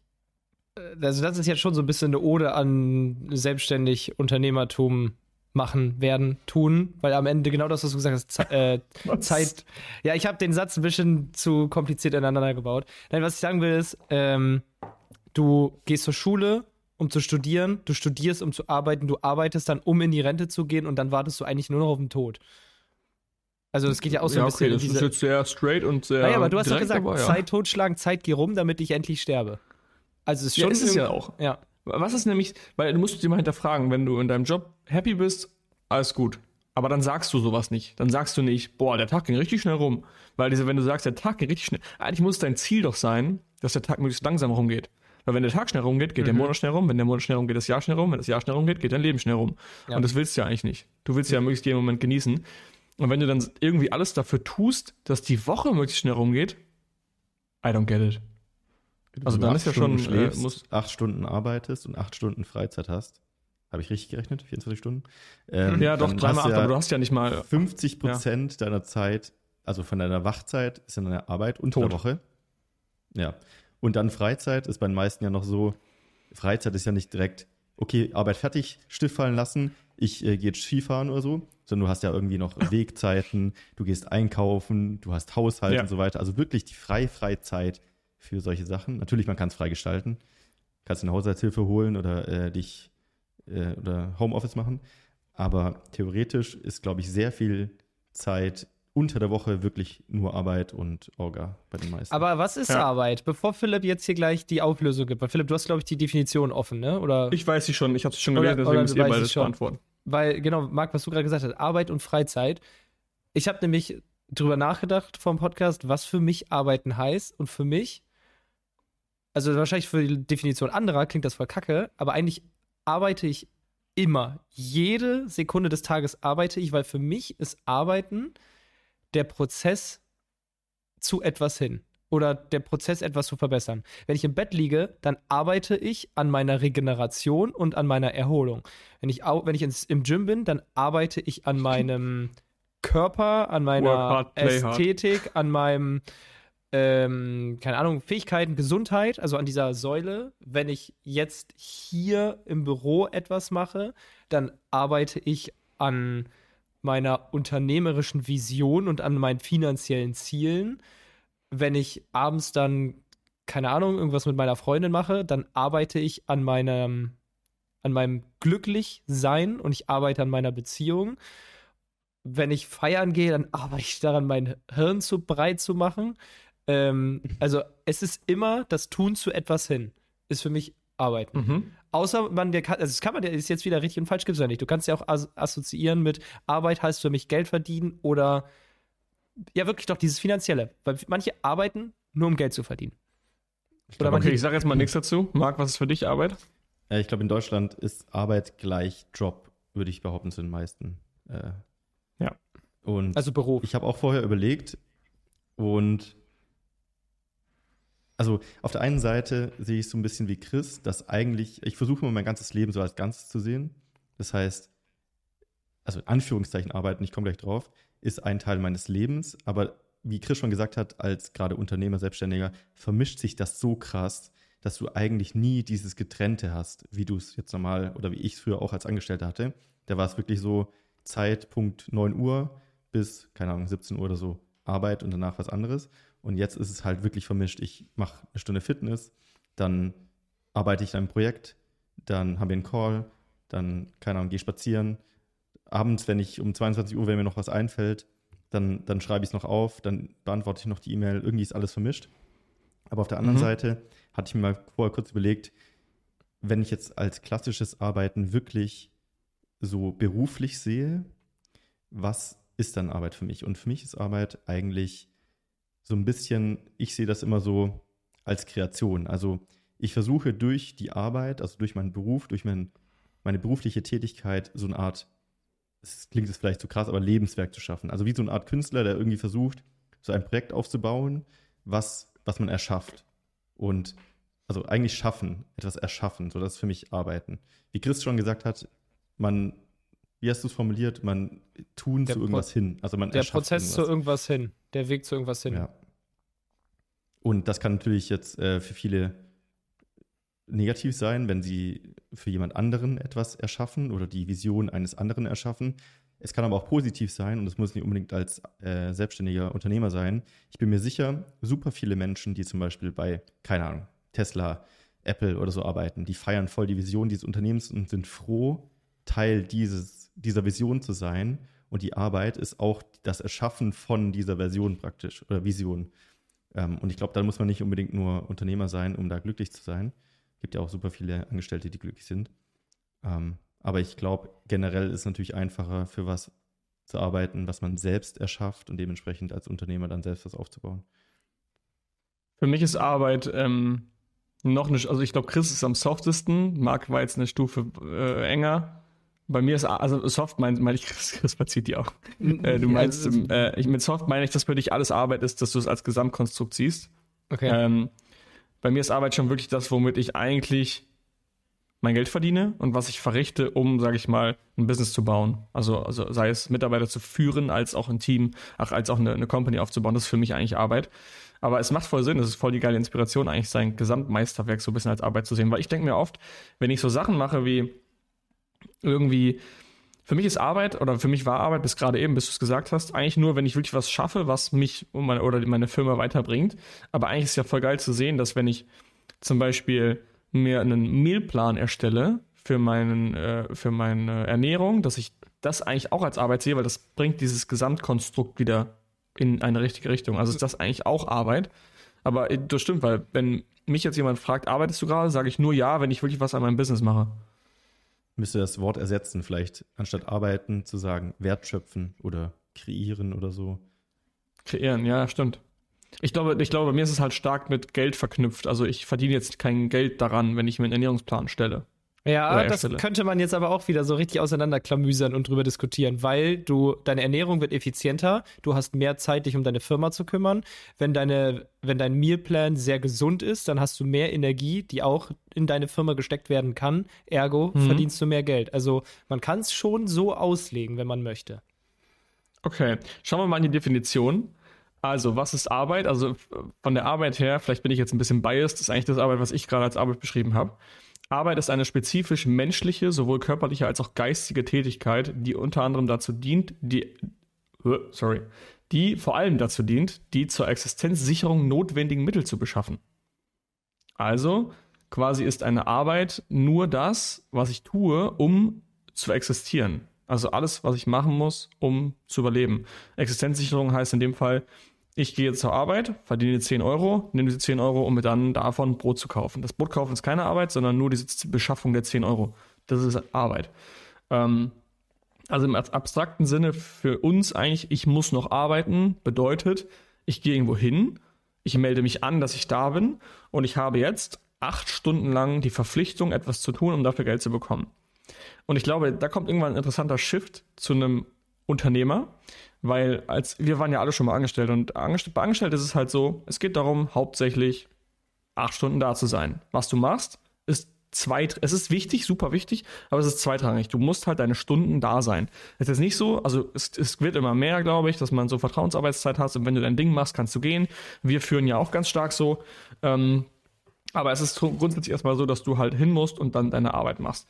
äh, also das ist jetzt schon so ein bisschen eine Ode an selbstständig Unternehmertum machen, werden, tun, weil am Ende genau das, was du gesagt hast, Ze äh, Zeit. Ja, ich habe den Satz ein bisschen zu kompliziert ineinander gebaut. Nein, was ich sagen will ist, ähm, du gehst zur Schule, um zu studieren, du studierst, um zu arbeiten, du arbeitest dann, um in die Rente zu gehen und dann wartest du eigentlich nur noch auf den Tod. Also das geht ja auch so ja, ein bisschen okay, das diese, ist jetzt sehr straight und sehr. naja, aber du hast doch gesagt, aber ja. Zeit totschlagen, Zeit geh rum, damit ich endlich sterbe. Also es ist Ja, schon ist es ja auch. Ja. Was ist nämlich, weil du musst dir mal hinterfragen, wenn du in deinem Job happy bist, alles gut. Aber dann sagst du sowas nicht. Dann sagst du nicht, boah, der Tag ging richtig schnell rum. Weil diese, wenn du sagst, der Tag ging richtig schnell, eigentlich muss dein Ziel doch sein, dass der Tag möglichst langsam rumgeht. Weil wenn der Tag schnell rumgeht, geht der Mhm. Monat schnell rum. Wenn der Monat schnell rumgeht, das Jahr schnell rum. Wenn das Jahr schnell rumgeht, geht dein Leben schnell rum. Ja. Und das willst du ja eigentlich nicht. Du willst ja möglichst jeden Moment genießen. Und wenn du dann irgendwie alles dafür tust, dass die Woche möglichst schnell rumgeht, I don't get it. Also dann ist ja Stunden schon, äh, schläfst, muss- acht Stunden arbeitest und acht Stunden Freizeit hast. Habe ich richtig gerechnet? 24 Stunden? Ähm, Ja, doch, dreimal acht, du aber du hast ja nicht mal. 50 Prozent deiner Zeit, also von deiner Wachzeit, ist in deiner Arbeit unter Tot. der Woche. Ja. Und dann Freizeit ist bei den meisten ja noch so, Freizeit ist ja nicht direkt, okay, Arbeit fertig, Stift fallen lassen, ich äh, gehe jetzt Skifahren oder so, sondern du hast ja irgendwie noch Wegzeiten, du gehst einkaufen, du hast Haushalt Ja. und so weiter. Also wirklich die frei Freizeit für solche Sachen. Natürlich, man kann es frei gestalten. Kannst eine Haushaltshilfe holen oder äh, dich äh, oder Homeoffice machen. Aber theoretisch ist, glaube ich, sehr viel Zeit unter der Woche wirklich nur Arbeit und Orga bei den meisten. Aber was ist Ja. Arbeit? Bevor Philipp jetzt hier gleich die Auflösung gibt. Weil Philipp, du hast, glaube ich, die Definition offen, ne? Oder Ich weiß sie schon, ich habe sie schon gelesen, deswegen müsst ihr weißt beide es das schon. beantworten. weil, genau, Marc, was du gerade gesagt hast, Arbeit und Freizeit. Ich habe nämlich drüber nachgedacht vom Podcast, was für mich Arbeiten heißt. Und für mich, also wahrscheinlich für die Definition anderer klingt das voll kacke, aber eigentlich arbeite ich immer. Jede Sekunde des Tages arbeite ich, weil für mich ist Arbeiten der Prozess zu etwas hin. Oder der Prozess, etwas zu verbessern. Wenn ich im Bett liege, dann arbeite ich an meiner Regeneration und an meiner Erholung. Wenn ich, wenn ich ins, im Gym bin, dann arbeite ich an meinem Körper, an meiner hard, play hard. Ästhetik, an meinem, ähm, keine Ahnung, Fähigkeiten, Gesundheit, also an dieser Säule. Wenn ich jetzt hier im Büro etwas mache, dann arbeite ich an meiner unternehmerischen Vision und an meinen finanziellen Zielen. Wenn ich abends dann, keine Ahnung, irgendwas mit meiner Freundin mache, dann arbeite ich an meinem, an meinem Glücklichsein und ich arbeite an meiner Beziehung. Wenn ich feiern gehe, dann arbeite ich daran, mein Hirn zu breit zu machen. Ähm, also es ist immer das Tun zu etwas hin. Ist für mich Arbeiten. Mhm. Außer man, der kann, also das kann man, der ist jetzt wieder richtig und falsch, gibt es ja nicht. Du kannst ja auch as assoziieren mit Arbeit heißt für mich Geld verdienen oder ja wirklich doch dieses Finanzielle. Weil manche arbeiten nur um Geld zu verdienen. Ich Oder glaube, man- Okay, ich sage jetzt mal nichts dazu. Marc, was ist für dich Arbeit? äh, ich glaube, in Deutschland ist Arbeit gleich Job, würde ich behaupten, zu den meisten. Äh, Ja. Und Also Beruf. Ich habe auch vorher überlegt und also auf der einen Seite sehe ich so ein bisschen wie Chris, dass eigentlich, ich versuche immer mein ganzes Leben so als Ganzes zu sehen. Das heißt, also in Anführungszeichen arbeiten, ich komme gleich drauf, ist ein Teil meines Lebens, aber wie Chris schon gesagt hat, als gerade Unternehmer, Selbstständiger, vermischt sich das so krass, dass du eigentlich nie dieses Getrennte hast, wie du es jetzt normal oder wie ich es früher auch als Angestellter hatte. Da war es wirklich so Zeitpunkt 9 Uhr bis, keine Ahnung, 17 Uhr oder so Arbeit und danach was anderes. Und jetzt ist es halt wirklich vermischt. Ich mache eine Stunde Fitness, dann arbeite ich an einem Projekt, dann haben wir einen Call, dann, keine Ahnung, gehe spazieren. Abends, wenn ich um 22 Uhr, wenn mir noch was einfällt, dann, dann schreibe ich es noch auf, dann beantworte ich noch die E-Mail. Irgendwie ist alles vermischt. Aber auf der anderen Mhm. Seite hatte ich mir mal vorher kurz überlegt, wenn ich jetzt als klassisches Arbeiten wirklich so beruflich sehe, was ist dann Arbeit für mich? Und für mich ist Arbeit eigentlich so ein bisschen, ich sehe das immer so als Kreation. Also ich versuche durch die Arbeit, also durch meinen Beruf, durch mein, meine berufliche Tätigkeit, so eine Art, es klingt jetzt vielleicht zu krass, aber Lebenswerk zu schaffen. Also wie so eine Art Künstler, der irgendwie versucht, so ein Projekt aufzubauen, was, was man erschafft. Und also eigentlich schaffen, etwas erschaffen, so das ist für mich Arbeiten. Wie Chris schon gesagt hat, man, wie hast du es formuliert, man tun Der zu Pro- irgendwas hin. Also man Der Prozess zu irgendwas. irgendwas hin. Der Weg zu irgendwas hin. Ja. Und das kann natürlich jetzt äh, für viele negativ sein, wenn sie für jemand anderen etwas erschaffen oder die Vision eines anderen erschaffen. Es kann aber auch positiv sein und es muss nicht unbedingt als äh, selbstständiger Unternehmer sein. Ich bin mir sicher, super viele Menschen, die zum Beispiel bei, keine Ahnung, Tesla, Apple oder so arbeiten, die feiern voll die Vision dieses Unternehmens und sind froh, Teil dieses, dieser Vision zu sein. Und die Arbeit ist auch das Erschaffen von dieser Version praktisch oder Vision. Ähm, und ich glaube, da muss man nicht unbedingt nur Unternehmer sein, um da glücklich zu sein. Gibt ja auch super viele Angestellte, die glücklich sind. Ähm, aber ich glaube, generell ist es natürlich einfacher, für was zu arbeiten, was man selbst erschafft und dementsprechend als Unternehmer dann selbst was aufzubauen. Für mich ist Arbeit ähm, noch eine, also ich glaube, Chris ist am softesten, Marc war jetzt eine Stufe äh, enger. Bei mir ist, also soft meine mein ich, Chris, Chris verzieht die auch. Äh, du meinst, das äh, ich, mit soft meine ich, dass für dich alles Arbeit ist, dass du es als Gesamtkonstrukt siehst. Okay. Ähm, bei mir ist Arbeit schon wirklich das, womit ich eigentlich mein Geld verdiene und was ich verrichte, um, sage ich mal, ein Business zu bauen. Also, also sei es Mitarbeiter zu führen, als auch ein Team, ach, als auch eine, eine Company aufzubauen. Das ist für mich eigentlich Arbeit. Aber es macht voll Sinn, es ist voll die geile Inspiration, eigentlich sein Gesamtmeisterwerk so ein bisschen als Arbeit zu sehen. Weil ich denke mir oft, wenn ich so Sachen mache wie irgendwie, für mich ist Arbeit oder für mich war Arbeit bis gerade eben, bis du es gesagt hast, eigentlich nur, wenn ich wirklich was schaffe, was mich meine, oder meine Firma weiterbringt. Aber eigentlich ist es ja voll geil zu sehen, dass wenn ich zum Beispiel mir einen Mealplan erstelle für, meinen, äh, für meine Ernährung, dass ich das eigentlich auch als Arbeit sehe, weil das bringt dieses Gesamtkonstrukt wieder in eine richtige Richtung. Also ist das eigentlich auch Arbeit. Aber äh, das stimmt, weil wenn mich jetzt jemand fragt, arbeitest du gerade, sage ich nur ja, wenn ich wirklich was an meinem Business mache. Müsste das Wort ersetzen, vielleicht anstatt arbeiten zu sagen, wertschöpfen oder kreieren oder so. Kreieren, ja, stimmt. Ich glaube, ich glaube, bei mir ist es halt stark mit Geld verknüpft. Also ich verdiene jetzt kein Geld daran, wenn ich mir einen Ernährungsplan stelle. Ja, das könnte man jetzt aber auch wieder so richtig auseinanderklamüsern und drüber diskutieren, weil du, deine Ernährung wird effizienter, du hast mehr Zeit, dich um deine Firma zu kümmern. Wenn deine, wenn dein Mealplan sehr gesund ist, dann hast du mehr Energie, die auch in deine Firma gesteckt werden kann. Ergo mhm. verdienst du mehr Geld. Also man kann es schon so auslegen, wenn man möchte. Okay, schauen wir mal in die Definition. Also, was ist Arbeit? Also von der Arbeit her, vielleicht bin ich jetzt ein bisschen biased, ist eigentlich das Arbeit, was ich gerade als Arbeit beschrieben habe. Arbeit ist eine spezifisch menschliche, sowohl körperliche als auch geistige Tätigkeit, die unter anderem dazu dient, die, sorry, die vor allem dazu dient, die zur Existenzsicherung notwendigen Mittel zu beschaffen. Also, quasi ist eine Arbeit nur das, was ich tue, um zu existieren. Also alles, was ich machen muss, um zu überleben. Existenzsicherung heißt in dem Fall, ich gehe zur Arbeit, verdiene 10 Euro, nehme diese 10 Euro, um mir dann davon Brot zu kaufen. Das Brot kaufen ist keine Arbeit, sondern nur diese Beschaffung der 10 Euro. Das ist Arbeit. Ähm, also im abstrakten Sinne für uns eigentlich, ich muss noch arbeiten, bedeutet, ich gehe irgendwo hin, ich melde mich an, dass ich da bin und ich habe jetzt acht Stunden lang die Verpflichtung, etwas zu tun, um dafür Geld zu bekommen. Und ich glaube, da kommt irgendwann ein interessanter Shift zu einem Unternehmer, weil als wir waren ja alle schon mal angestellt und angestellt, bei Angestellten ist es halt so, es geht darum, hauptsächlich acht Stunden da zu sein. Was du machst, ist zweit, es ist wichtig, super wichtig, aber es ist zweitrangig. Du musst halt deine Stunden da sein. Es ist nicht so, also es, es wird immer mehr, glaube ich, dass man so Vertrauensarbeitszeit hast und wenn du dein Ding machst, kannst du gehen. Wir führen ja auch ganz stark so. Ähm, aber es ist grundsätzlich erstmal so, dass du halt hin musst und dann deine Arbeit machst.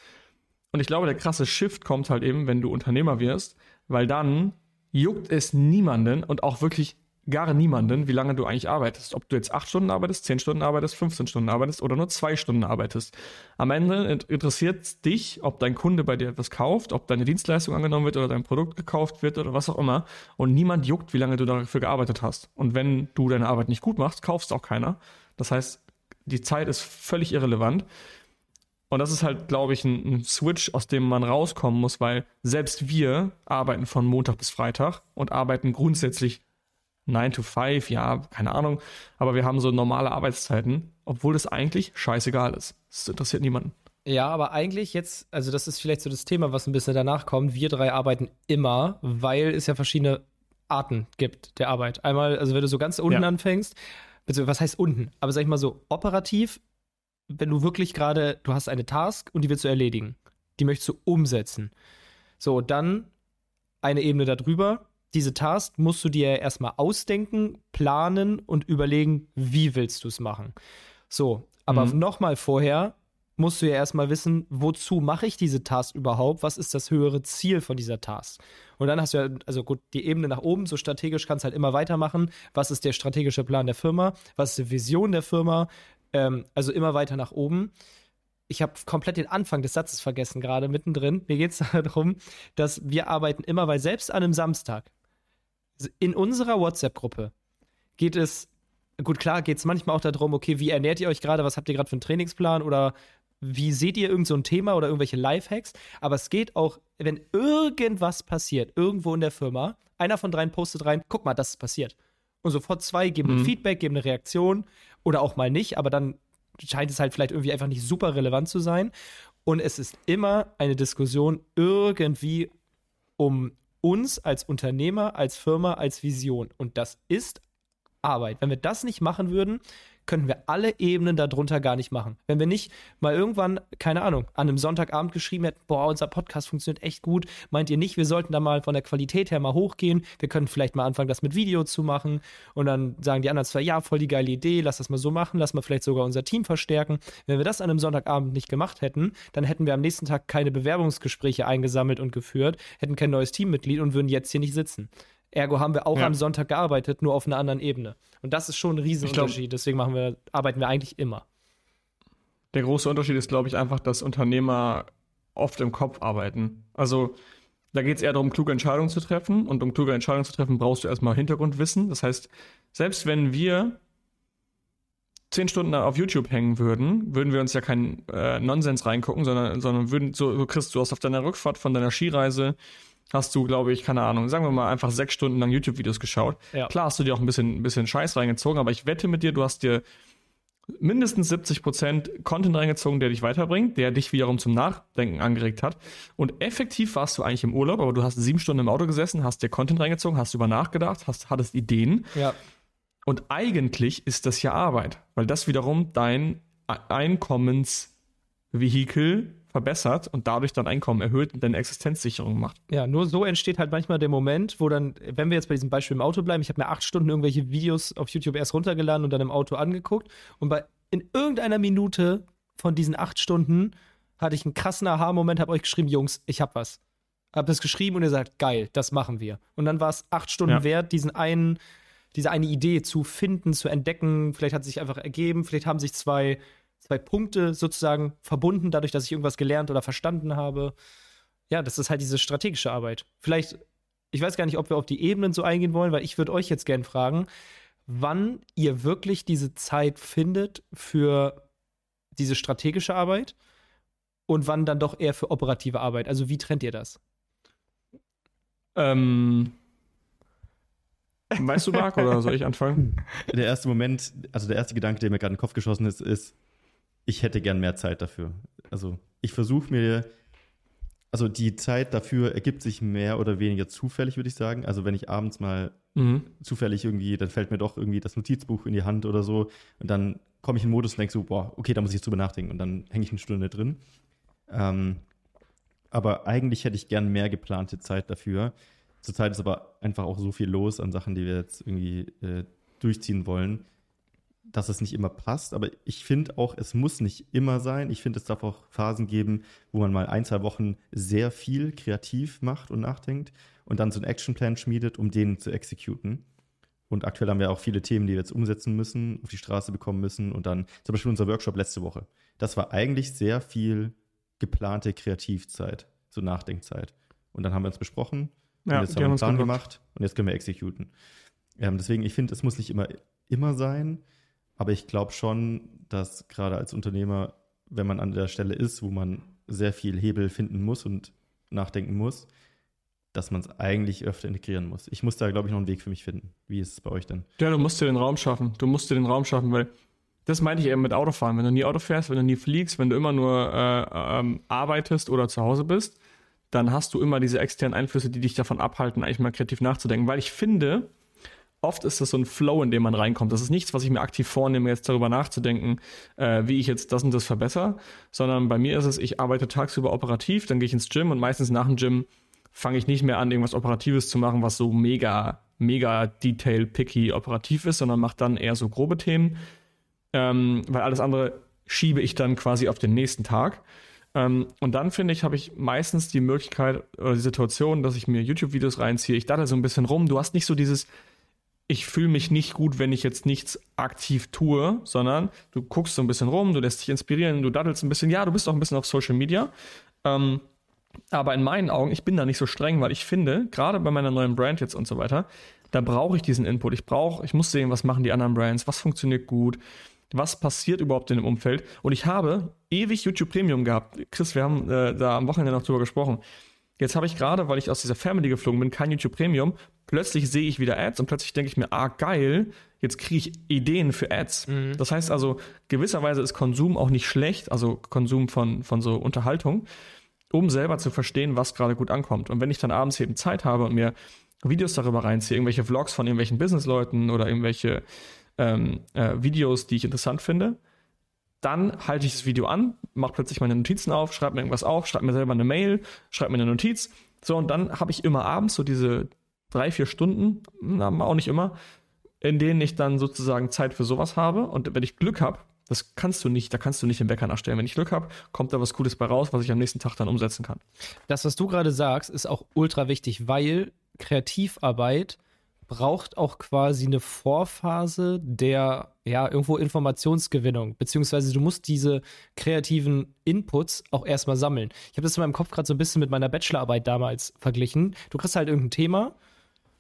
Und ich glaube, der krasse Shift kommt halt eben, wenn du Unternehmer wirst, weil dann juckt es niemanden und auch wirklich gar niemanden, wie lange du eigentlich arbeitest. Ob du jetzt acht Stunden arbeitest, zehn Stunden arbeitest, 15 Stunden arbeitest oder nur zwei Stunden arbeitest. Am Ende interessiert dich, ob dein Kunde bei dir etwas kauft, ob deine Dienstleistung angenommen wird oder dein Produkt gekauft wird oder was auch immer. Und niemand juckt, wie lange du dafür gearbeitet hast. Und wenn du deine Arbeit nicht gut machst, kaufst auch keiner. Das heißt, die Zeit ist völlig irrelevant. Und das ist halt, glaube ich, ein, ein, Switch, aus dem man rauskommen muss, weil selbst wir arbeiten von Montag bis Freitag und arbeiten grundsätzlich 9 to 5, ja, keine Ahnung, aber wir haben so normale Arbeitszeiten, obwohl das eigentlich scheißegal ist. Das interessiert niemanden. Ja, aber eigentlich jetzt, also das ist vielleicht so das Thema, was ein bisschen danach kommt. Wir drei arbeiten immer, weil es ja verschiedene Arten gibt der Arbeit. Einmal, also wenn du so ganz unten ja. anfängst, was heißt unten? Aber sag ich mal so, operativ wenn du wirklich gerade, du hast eine Task und die willst du erledigen. Die möchtest du umsetzen. So, dann eine Ebene darüber. Diese Task musst du dir erstmal ausdenken, planen und überlegen, wie willst du es machen. So, aber mhm. nochmal vorher musst du ja erstmal wissen, wozu mache ich diese Task überhaupt? Was ist das höhere Ziel von dieser Task? Und dann hast du ja, also gut, die Ebene nach oben, so strategisch kannst du halt immer weitermachen. Was ist der strategische Plan der Firma? Was ist die Vision der Firma? Ähm, also immer weiter nach oben. Ich habe komplett den Anfang des Satzes vergessen, gerade mittendrin. Mir geht es darum, dass wir arbeiten immer, weil selbst an einem Samstag in unserer WhatsApp-Gruppe geht es, gut klar, geht es manchmal auch darum, okay, wie ernährt ihr euch gerade, was habt ihr gerade für einen Trainingsplan oder wie seht ihr irgend so ein Thema oder irgendwelche Lifehacks? Aber es geht auch, wenn irgendwas passiert, irgendwo in der Firma, einer von dreien postet rein, guck mal, das ist passiert. Und sofort zwei geben mhm. ein Feedback, geben eine Reaktion oder auch mal nicht, aber dann scheint es halt vielleicht irgendwie einfach nicht super relevant zu sein. Und es ist immer eine Diskussion irgendwie um uns als Unternehmer, als Firma, als Vision. Und das ist Arbeit. Wenn wir das nicht machen würden, könnten wir alle Ebenen darunter gar nicht machen. Wenn wir nicht mal irgendwann, keine Ahnung, an einem Sonntagabend geschrieben hätten, boah, unser Podcast funktioniert echt gut, meint ihr nicht, wir sollten da mal von der Qualität her mal hochgehen, wir können vielleicht mal anfangen, das mit Video zu machen und dann sagen die anderen zwar, ja, voll die geile Idee, lass das mal so machen, lass mal vielleicht sogar unser Team verstärken. Wenn wir das an einem Sonntagabend nicht gemacht hätten, dann hätten wir am nächsten Tag keine Bewerbungsgespräche eingesammelt und geführt, hätten kein neues Teammitglied und würden jetzt hier nicht sitzen. Ergo haben wir auch ja. am Sonntag gearbeitet, nur auf einer anderen Ebene. Und das ist schon ein Riesenunterschied. Glaub, Deswegen wir, arbeiten wir eigentlich immer. Der große Unterschied ist, glaube ich, einfach, dass Unternehmer oft im Kopf arbeiten. Also da geht es eher darum, kluge Entscheidungen zu treffen. Und um kluge Entscheidungen zu treffen, brauchst du erstmal Hintergrundwissen. Das heißt, selbst wenn wir zehn Stunden auf YouTube hängen würden, würden wir uns ja keinen äh, Nonsens reingucken, sondern, sondern würden, so, so kriegst du hast auf deiner Rückfahrt von deiner Skireise, hast du, glaube ich, keine Ahnung, sagen wir mal einfach sechs Stunden lang YouTube-Videos geschaut. Ja. Klar hast du dir auch ein bisschen, ein bisschen Scheiß reingezogen, aber ich wette mit dir, du hast dir mindestens 70% Content reingezogen, der dich weiterbringt, der dich wiederum zum Nachdenken angeregt hat. Und effektiv warst du eigentlich im Urlaub, aber du hast sieben Stunden im Auto gesessen, hast dir Content reingezogen, hast über nachgedacht, hast, hattest Ideen. Ja. Und eigentlich ist das ja Arbeit, weil das wiederum dein Einkommensvehikel verbessert und dadurch dein Einkommen erhöht und deine Existenzsicherung macht. Ja, nur so entsteht halt manchmal der Moment, wo dann, wenn wir jetzt bei diesem Beispiel im Auto bleiben, ich habe mir acht Stunden irgendwelche Videos auf YouTube erst runtergeladen und dann im Auto angeguckt und bei in irgendeiner Minute von diesen acht Stunden hatte ich einen krassen Aha-Moment, habe euch geschrieben, Jungs, ich habe was. Hab das geschrieben und ihr sagt, geil, das machen wir. Und dann war es acht Stunden ja. wert, diesen einen, diese eine Idee zu finden, zu entdecken. Vielleicht hat es sich einfach ergeben, vielleicht haben sich zwei zwei Punkte sozusagen verbunden, dadurch, dass ich irgendwas gelernt oder verstanden habe. Ja, das ist halt diese strategische Arbeit. Vielleicht, ich weiß gar nicht, ob wir auf die Ebenen so eingehen wollen, weil ich würde euch jetzt gerne fragen, wann ihr wirklich diese Zeit findet für diese strategische Arbeit und wann dann doch eher für operative Arbeit. Also wie trennt ihr das? Ähm, weißt du, Marc, oder soll ich anfangen? Der erste Moment, also der erste Gedanke, der mir gerade in den Kopf geschossen ist, ist, ich hätte gern mehr Zeit dafür. Also ich versuche mir, also die Zeit dafür ergibt sich mehr oder weniger zufällig, würde ich sagen. Also wenn ich abends mal mhm. zufällig irgendwie, dann fällt mir doch irgendwie das Notizbuch in die Hand oder so und dann komme ich in den Modus und denke so, boah, okay, da muss ich jetzt drüber nachdenken und dann hänge ich eine Stunde drin. Ähm, aber eigentlich hätte ich gern mehr geplante Zeit dafür. Zurzeit ist aber einfach auch so viel los an Sachen, die wir jetzt irgendwie äh, durchziehen wollen, dass es nicht immer passt, aber ich finde auch, es muss nicht immer sein. Ich finde, es darf auch Phasen geben, wo man mal ein, zwei Wochen sehr viel kreativ macht und nachdenkt und dann so einen Actionplan schmiedet, um den zu exekuten. Und aktuell haben wir auch viele Themen, die wir jetzt umsetzen müssen, auf die Straße bekommen müssen. Und dann zum Beispiel unser Workshop letzte Woche. Das war eigentlich sehr viel geplante Kreativzeit, so Nachdenkzeit. Und dann haben wir uns besprochen, ja, und jetzt haben wir einen Plan gemacht und jetzt können wir exekuten. Ähm, deswegen, ich finde, es muss nicht immer, immer sein. Aber ich glaube schon, dass gerade als Unternehmer, wenn man an der Stelle ist, wo man sehr viel Hebel finden muss und nachdenken muss, dass man es eigentlich öfter integrieren muss. Ich muss da, glaube ich, noch einen Weg für mich finden. Wie ist es bei euch denn? Ja, du musst dir den Raum schaffen. Du musst dir den Raum schaffen, weil das meinte ich eben mit Autofahren. Wenn du nie Auto fährst, wenn du nie fliegst, wenn du immer nur äh, ähm, arbeitest oder zu Hause bist, dann hast du immer diese externen Einflüsse, die dich davon abhalten, eigentlich mal kreativ nachzudenken. Weil ich finde, oft ist das so ein Flow, in dem man reinkommt. Das ist nichts, was ich mir aktiv vornehme, jetzt darüber nachzudenken, äh, wie ich jetzt das und das verbessere, sondern bei mir ist es, ich arbeite tagsüber operativ, dann gehe ich ins Gym und meistens nach dem Gym fange ich nicht mehr an, irgendwas Operatives zu machen, was so mega, mega detail-picky operativ ist, sondern mache dann eher so grobe Themen, ähm, weil alles andere schiebe ich dann quasi auf den nächsten Tag. Ähm, und dann finde ich, habe ich meistens die Möglichkeit oder die Situation, dass ich mir YouTube-Videos reinziehe. Ich daddel so ein bisschen rum. Du hast nicht so dieses, ich fühle mich nicht gut, wenn ich jetzt nichts aktiv tue, sondern du guckst so ein bisschen rum, du lässt dich inspirieren, du daddelst ein bisschen. Ja, du bist auch ein bisschen auf Social Media. Ähm, aber in meinen Augen, ich bin da nicht so streng, weil ich finde, gerade bei meiner neuen Brand jetzt und so weiter, da brauche ich diesen Input. Ich brauche, ich muss sehen, was machen die anderen Brands, was funktioniert gut, was passiert überhaupt in dem Umfeld. Und ich habe ewig YouTube Premium gehabt. Chris, wir haben äh, da am Wochenende noch drüber gesprochen. Jetzt habe ich gerade, weil ich aus dieser Family geflogen bin, kein YouTube Premium. Plötzlich sehe ich wieder Ads und plötzlich denke ich mir, ah, geil, jetzt kriege ich Ideen für Ads. Mhm. Das heißt also, gewisserweise ist Konsum auch nicht schlecht, also Konsum von, von so Unterhaltung, um selber zu verstehen, was gerade gut ankommt. Und wenn ich dann abends eben Zeit habe und mir Videos darüber reinziehe, irgendwelche Vlogs von irgendwelchen Businessleuten oder irgendwelche ähm, äh, Videos, die ich interessant finde, dann halte ich das Video an, mache plötzlich meine Notizen auf, schreibe mir irgendwas auf, schreibe mir selber eine Mail, schreibe mir eine Notiz. So, und dann habe ich immer abends so diese drei, vier Stunden, na, auch nicht immer, in denen ich dann sozusagen Zeit für sowas habe. Und wenn ich Glück habe, das kannst du nicht, da kannst du nicht den Wecker nachstellen. Wenn ich Glück habe, kommt da was Cooles bei raus, was ich am nächsten Tag dann umsetzen kann. Das, was du gerade sagst, ist auch ultra wichtig, weil Kreativarbeit braucht auch quasi eine Vorphase der, ja, irgendwo Informationsgewinnung, beziehungsweise du musst diese kreativen Inputs auch erstmal sammeln. Ich habe das in meinem Kopf gerade so ein bisschen mit meiner Bachelorarbeit damals verglichen. Du kriegst halt irgendein Thema,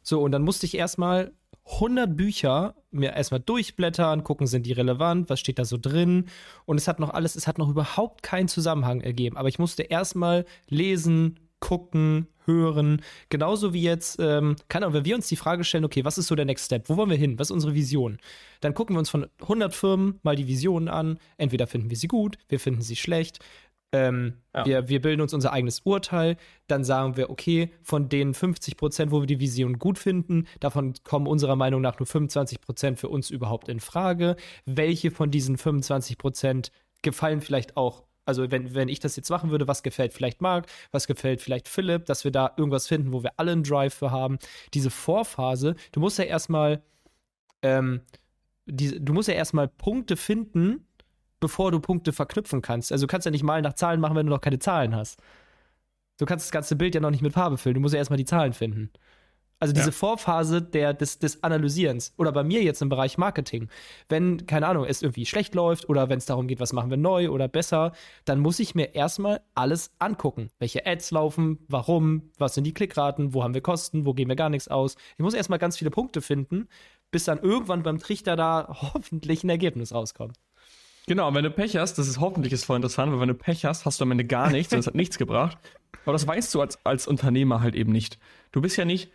so, und dann musste ich erstmal 100 Bücher mir erstmal durchblättern, gucken, sind die relevant, was steht da so drin. Und es hat noch alles, es hat noch überhaupt keinen Zusammenhang ergeben. Aber ich musste erstmal lesen, gucken, hören. Genauso wie jetzt, ähm, keine Ahnung, wenn wir uns die Frage stellen, okay, was ist so der Next Step? Wo wollen wir hin? Was ist unsere Vision? Dann gucken wir uns von 100 Firmen mal die Visionen an. Entweder finden wir sie gut, wir finden sie schlecht. Ähm, ja. wir, wir bilden uns unser eigenes Urteil. Dann sagen wir, okay, von den 50 Prozent, wo wir die Vision gut finden, davon kommen unserer Meinung nach nur 25 Prozent für uns überhaupt in Frage. Welche von diesen 25 Prozent gefallen vielleicht auch also wenn, wenn ich das jetzt machen würde, was gefällt vielleicht Marc, was gefällt vielleicht Philipp, dass wir da irgendwas finden, wo wir alle einen Drive für haben. Diese Vorphase, du musst ja erstmal, ähm, die, du musst ja erstmal Punkte finden, bevor du Punkte verknüpfen kannst. Also du kannst ja nicht mal nach Zahlen machen, wenn du noch keine Zahlen hast. Du kannst das ganze Bild ja noch nicht mit Farbe füllen. Du musst ja erstmal die Zahlen finden. Also diese ja. Vorphase der, des, des Analysierens. Oder bei mir jetzt im Bereich Marketing. Wenn, keine Ahnung, es irgendwie schlecht läuft oder wenn es darum geht, was machen wir neu oder besser, dann muss ich mir erstmal alles angucken. Welche Ads laufen, warum, was sind die Klickraten, wo haben wir Kosten, wo geben wir gar nichts aus. Ich muss erstmal ganz viele Punkte finden, bis dann irgendwann beim Trichter da hoffentlich ein Ergebnis rauskommt. Genau, wenn du Pech hast, das ist hoffentlich ist voll interessant, weil wenn du Pech hast, hast du am Ende gar nichts und es hat nichts gebracht. Aber das weißt du als, als Unternehmer halt eben nicht. Du bist ja nicht,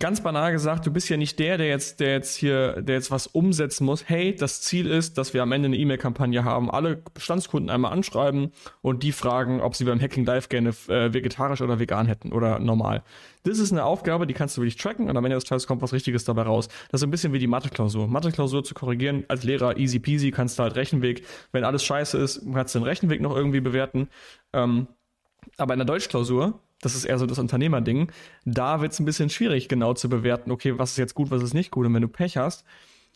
ganz banal gesagt, du bist ja nicht der, der jetzt, der jetzt hier, der jetzt was umsetzen muss. Hey, das Ziel ist, dass wir am Ende eine E-Mail-Kampagne haben, alle Bestandskunden einmal anschreiben und die fragen, ob sie beim Hacking Live gerne äh, vegetarisch oder vegan hätten oder normal. Das ist eine Aufgabe, die kannst du wirklich tracken und am Ende des Tages kommt was Richtiges dabei raus. Das ist ein bisschen wie die Mathe-Klausur. Mathe-Klausur zu korrigieren als Lehrer easy peasy, kannst du halt Rechenweg, wenn alles scheiße ist, kannst du den Rechenweg noch irgendwie bewerten. Ähm, aber in der Deutschklausur das ist eher so das Unternehmerding. Da wird es ein bisschen schwierig, genau zu bewerten, okay, was ist jetzt gut, was ist nicht gut. Und wenn du Pech hast,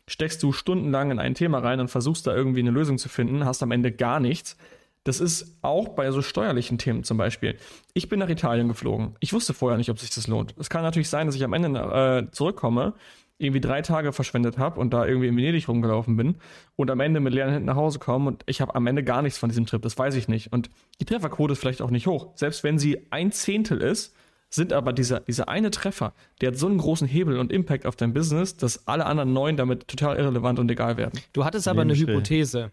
steckst du stundenlang in ein Thema rein und versuchst da irgendwie eine Lösung zu finden, hast am Ende gar nichts. Das ist auch bei so steuerlichen Themen zum Beispiel. Ich bin nach Italien geflogen. Ich wusste vorher nicht, ob sich das lohnt. Es kann natürlich sein, dass ich am Ende äh, zurückkomme irgendwie drei Tage verschwendet habe und da irgendwie in Venedig rumgelaufen bin und am Ende mit leeren Händen nach Hause komme und ich habe am Ende gar nichts von diesem Trip, das weiß ich nicht. Und die Trefferquote ist vielleicht auch nicht hoch. Selbst wenn sie ein Zehntel ist, sind aber dieser, dieser eine Treffer, der hat so einen großen Hebel und Impact auf dein Business, dass alle anderen neun damit total irrelevant und egal werden. Du hattest aber eine Hypothese.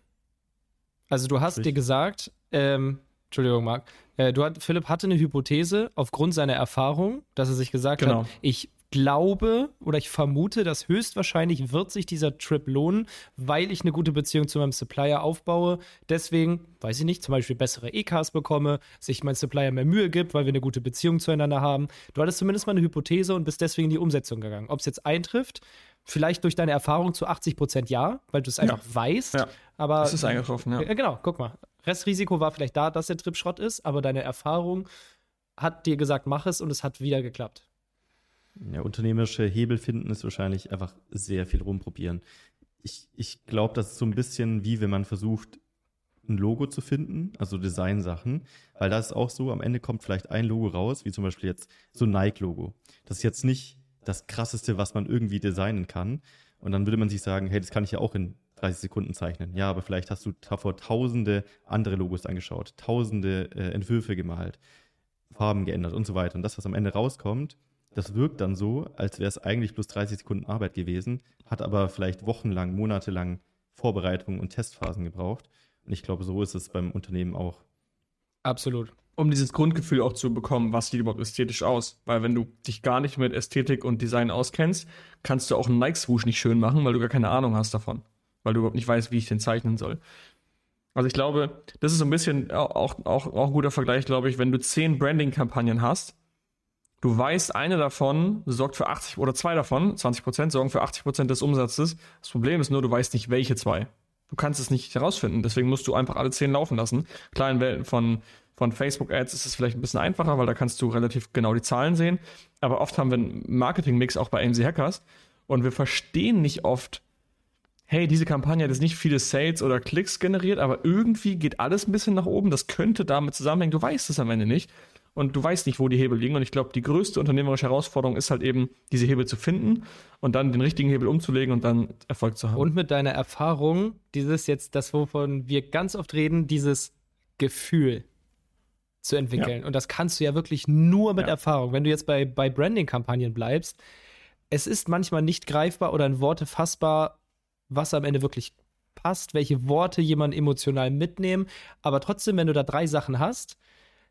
Also du hast dir gesagt, ähm, Entschuldigung, Marc, äh, du hat, Philipp hatte eine Hypothese aufgrund seiner Erfahrung, dass er sich gesagt genau. hat, ich glaube oder ich vermute, dass höchstwahrscheinlich wird sich dieser Trip lohnen, weil ich eine gute Beziehung zu meinem Supplier aufbaue. Deswegen, weiß ich nicht, zum Beispiel bessere EKs bekomme, sich mein Supplier mehr Mühe gibt, weil wir eine gute Beziehung zueinander haben. Du hattest zumindest mal eine Hypothese und bist deswegen in die Umsetzung gegangen. Ob es jetzt eintrifft, vielleicht durch deine Erfahrung zu 80 Prozent ja, weil du es einfach ja. weißt. Ja. Aber es ist eingetroffen, ja. ja. Genau, guck mal. Restrisiko war vielleicht da, dass der Trip Schrott ist, aber deine Erfahrung hat dir gesagt, mach es und es hat wieder geklappt. Ja, unternehmerische Hebel finden ist wahrscheinlich einfach sehr viel rumprobieren. Ich, ich glaube, das ist so ein bisschen wie wenn man versucht, ein Logo zu finden, also Designsachen, weil da ist auch so, am Ende kommt vielleicht ein Logo raus, wie zum Beispiel jetzt so ein Nike-Logo. Das ist jetzt nicht das krasseste, was man irgendwie designen kann. Und dann würde man sich sagen, hey, das kann ich ja auch in 30 Sekunden zeichnen. Ja, aber vielleicht hast du davor tausende andere Logos angeschaut, tausende äh, Entwürfe gemalt, Farben geändert und so weiter. Und das, was am Ende rauskommt, das wirkt dann so, als wäre es eigentlich bloß 30 Sekunden Arbeit gewesen, hat aber vielleicht wochenlang, monatelang Vorbereitung und Testphasen gebraucht. Und ich glaube, so ist es beim Unternehmen auch. Absolut. Um dieses Grundgefühl auch zu bekommen, was sieht überhaupt ästhetisch aus. Weil wenn du dich gar nicht mit Ästhetik und Design auskennst, kannst du auch einen Nike-Swoosh nicht schön machen, weil du gar keine Ahnung hast davon. Weil du überhaupt nicht weißt, wie ich den zeichnen soll. Also ich glaube, das ist so ein bisschen auch, auch, auch ein guter Vergleich, glaube ich, wenn du zehn Branding-Kampagnen hast Du weißt, eine davon sorgt für 80 oder zwei davon, 20 Prozent, sorgen für 80 Prozent des Umsatzes. Das Problem ist nur, du weißt nicht, welche zwei. Du kannst es nicht herausfinden. Deswegen musst du einfach alle zehn laufen lassen. In Welten von, von Facebook-Ads ist es vielleicht ein bisschen einfacher, weil da kannst du relativ genau die Zahlen sehen. Aber oft haben wir einen Marketing-Mix auch bei AMC Hackers und wir verstehen nicht oft, hey, diese Kampagne hat jetzt nicht viele Sales oder Klicks generiert, aber irgendwie geht alles ein bisschen nach oben. Das könnte damit zusammenhängen. Du weißt es am Ende nicht. Und du weißt nicht, wo die Hebel liegen. Und ich glaube, die größte unternehmerische Herausforderung ist halt eben, diese Hebel zu finden und dann den richtigen Hebel umzulegen und dann Erfolg zu haben. Und mit deiner Erfahrung, dieses jetzt, das, wovon wir ganz oft reden, dieses Gefühl zu entwickeln. Ja. Und das kannst du ja wirklich nur mit ja. Erfahrung. Wenn du jetzt bei, bei Branding-Kampagnen bleibst, es ist manchmal nicht greifbar oder in Worte fassbar, was am Ende wirklich passt, welche Worte jemand emotional mitnehmen. Aber trotzdem, wenn du da drei Sachen hast,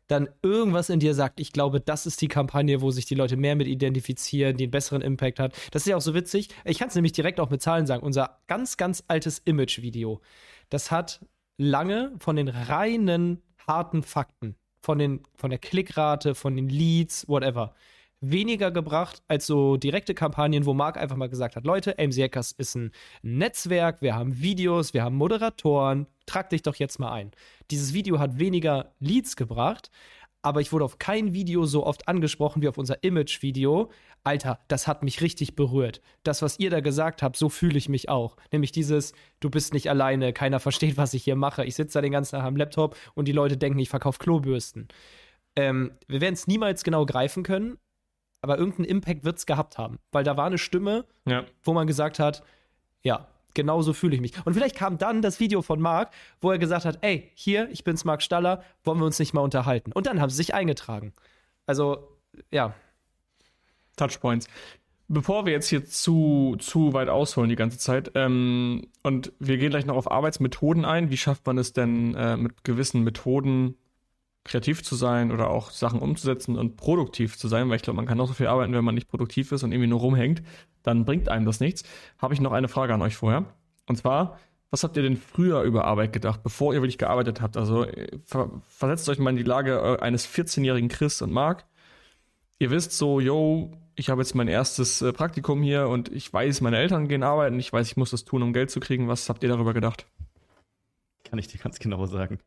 dann irgendwas in dir sagt, ich glaube, das ist die Kampagne, wo sich die Leute mehr mit identifizieren, die einen besseren Impact hat. Das ist ja auch so witzig. Ich kann es nämlich direkt auch mit Zahlen sagen. Unser ganz, ganz altes Image-Video, das hat lange von den reinen harten Fakten, von, den, von der Klickrate, von den Leads, whatever, weniger gebracht als so direkte Kampagnen, wo Marc einfach mal gesagt hat, Leute, AMC Hackers ist ein Netzwerk, wir haben Videos, wir haben Moderatoren, trag dich doch jetzt mal ein. Dieses Video hat weniger Leads gebracht, aber ich wurde auf kein Video so oft angesprochen wie auf unser Image-Video. Alter, das hat mich richtig berührt. Das, was ihr da gesagt habt, so fühle ich mich auch. Nämlich dieses, du bist nicht alleine, keiner versteht, was ich hier mache. Ich sitze da den ganzen Tag am Laptop und die Leute denken, ich verkaufe Klobürsten. Ähm, wir werden es niemals genau greifen können, aber irgendeinen Impact wird es gehabt haben. Weil da war eine Stimme, ja. wo man gesagt hat, ja, genau so fühle ich mich. Und vielleicht kam dann das Video von Marc, wo er gesagt hat, ey, hier, ich bin's Marc Staller, wollen wir uns nicht mal unterhalten? Und dann haben sie sich eingetragen. Also, ja. Touchpoints. Bevor wir jetzt hier zu, zu weit ausholen die ganze Zeit, ähm, und wir gehen gleich noch auf Arbeitsmethoden ein, wie schafft man es denn äh, mit gewissen Methoden kreativ zu sein oder auch Sachen umzusetzen und produktiv zu sein, weil ich glaube, man kann auch so viel arbeiten, wenn man nicht produktiv ist und irgendwie nur rumhängt, dann bringt einem das nichts. Habe ich noch eine Frage an euch vorher. Und zwar, was habt ihr denn früher über Arbeit gedacht, bevor ihr wirklich gearbeitet habt? Also ver versetzt euch mal in die Lage äh, eines 14-jährigen Chris und Marc. Ihr wisst so, yo, ich habe jetzt mein erstes äh, Praktikum hier und ich weiß, meine Eltern gehen arbeiten, ich weiß, ich muss das tun, um Geld zu kriegen. Was habt ihr darüber gedacht? Kann ich dir ganz genau sagen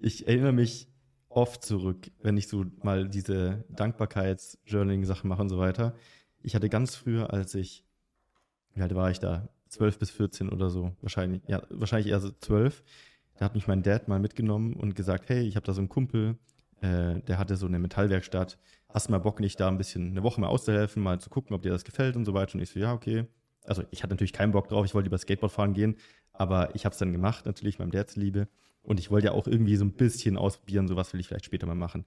ich erinnere mich oft zurück, wenn ich so mal diese Dankbarkeits-Journaling-Sachen mache und so weiter. Ich hatte ganz früher, als ich, wie alt war ich da? 12 bis 14 oder so, wahrscheinlich, ja, wahrscheinlich eher so 12. Da hat mich mein Dad mal mitgenommen und gesagt, hey, ich habe da so einen Kumpel, äh, der hatte so eine Metallwerkstatt. Hast du mal Bock, nicht da ein bisschen eine Woche mal auszuhelfen, mal zu gucken, ob dir das gefällt und so weiter. Und ich so, ja, okay. Also ich hatte natürlich keinen Bock drauf, ich wollte lieber Skateboard fahren gehen, aber ich habe es dann gemacht, natürlich meinem Dad zuliebe. Und ich wollte ja auch irgendwie so ein bisschen ausprobieren, sowas will ich vielleicht später mal machen.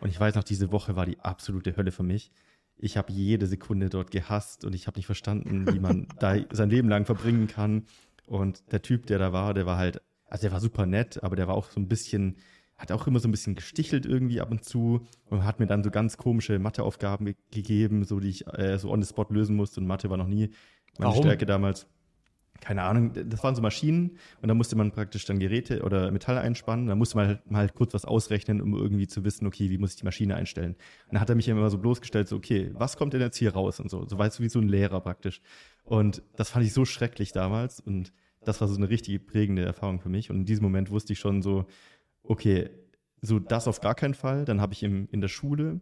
Und ich weiß noch, diese Woche war die absolute Hölle für mich. Ich habe jede Sekunde dort gehasst und ich habe nicht verstanden, wie man da sein Leben lang verbringen kann. Und der Typ, der da war, der war halt, also der war super nett, aber der war auch so ein bisschen, hat auch immer so ein bisschen gestichelt irgendwie ab und zu und hat mir dann so ganz komische Matheaufgaben ge gegeben, so die ich äh, so on the spot lösen musste. Und Mathe war noch nie meine Warum? Stärke damals keine Ahnung, das waren so Maschinen und da musste man praktisch dann Geräte oder Metalle einspannen. Da musste man halt mal halt kurz was ausrechnen, um irgendwie zu wissen, okay, wie muss ich die Maschine einstellen. Und dann hat er mich immer so bloßgestellt, so, okay, was kommt denn jetzt hier raus und so. So weißt du, wie so ein Lehrer praktisch. Und das fand ich so schrecklich damals und das war so eine richtige prägende Erfahrung für mich. Und in diesem Moment wusste ich schon so, okay, so das auf gar keinen Fall. Dann habe ich im, in der Schule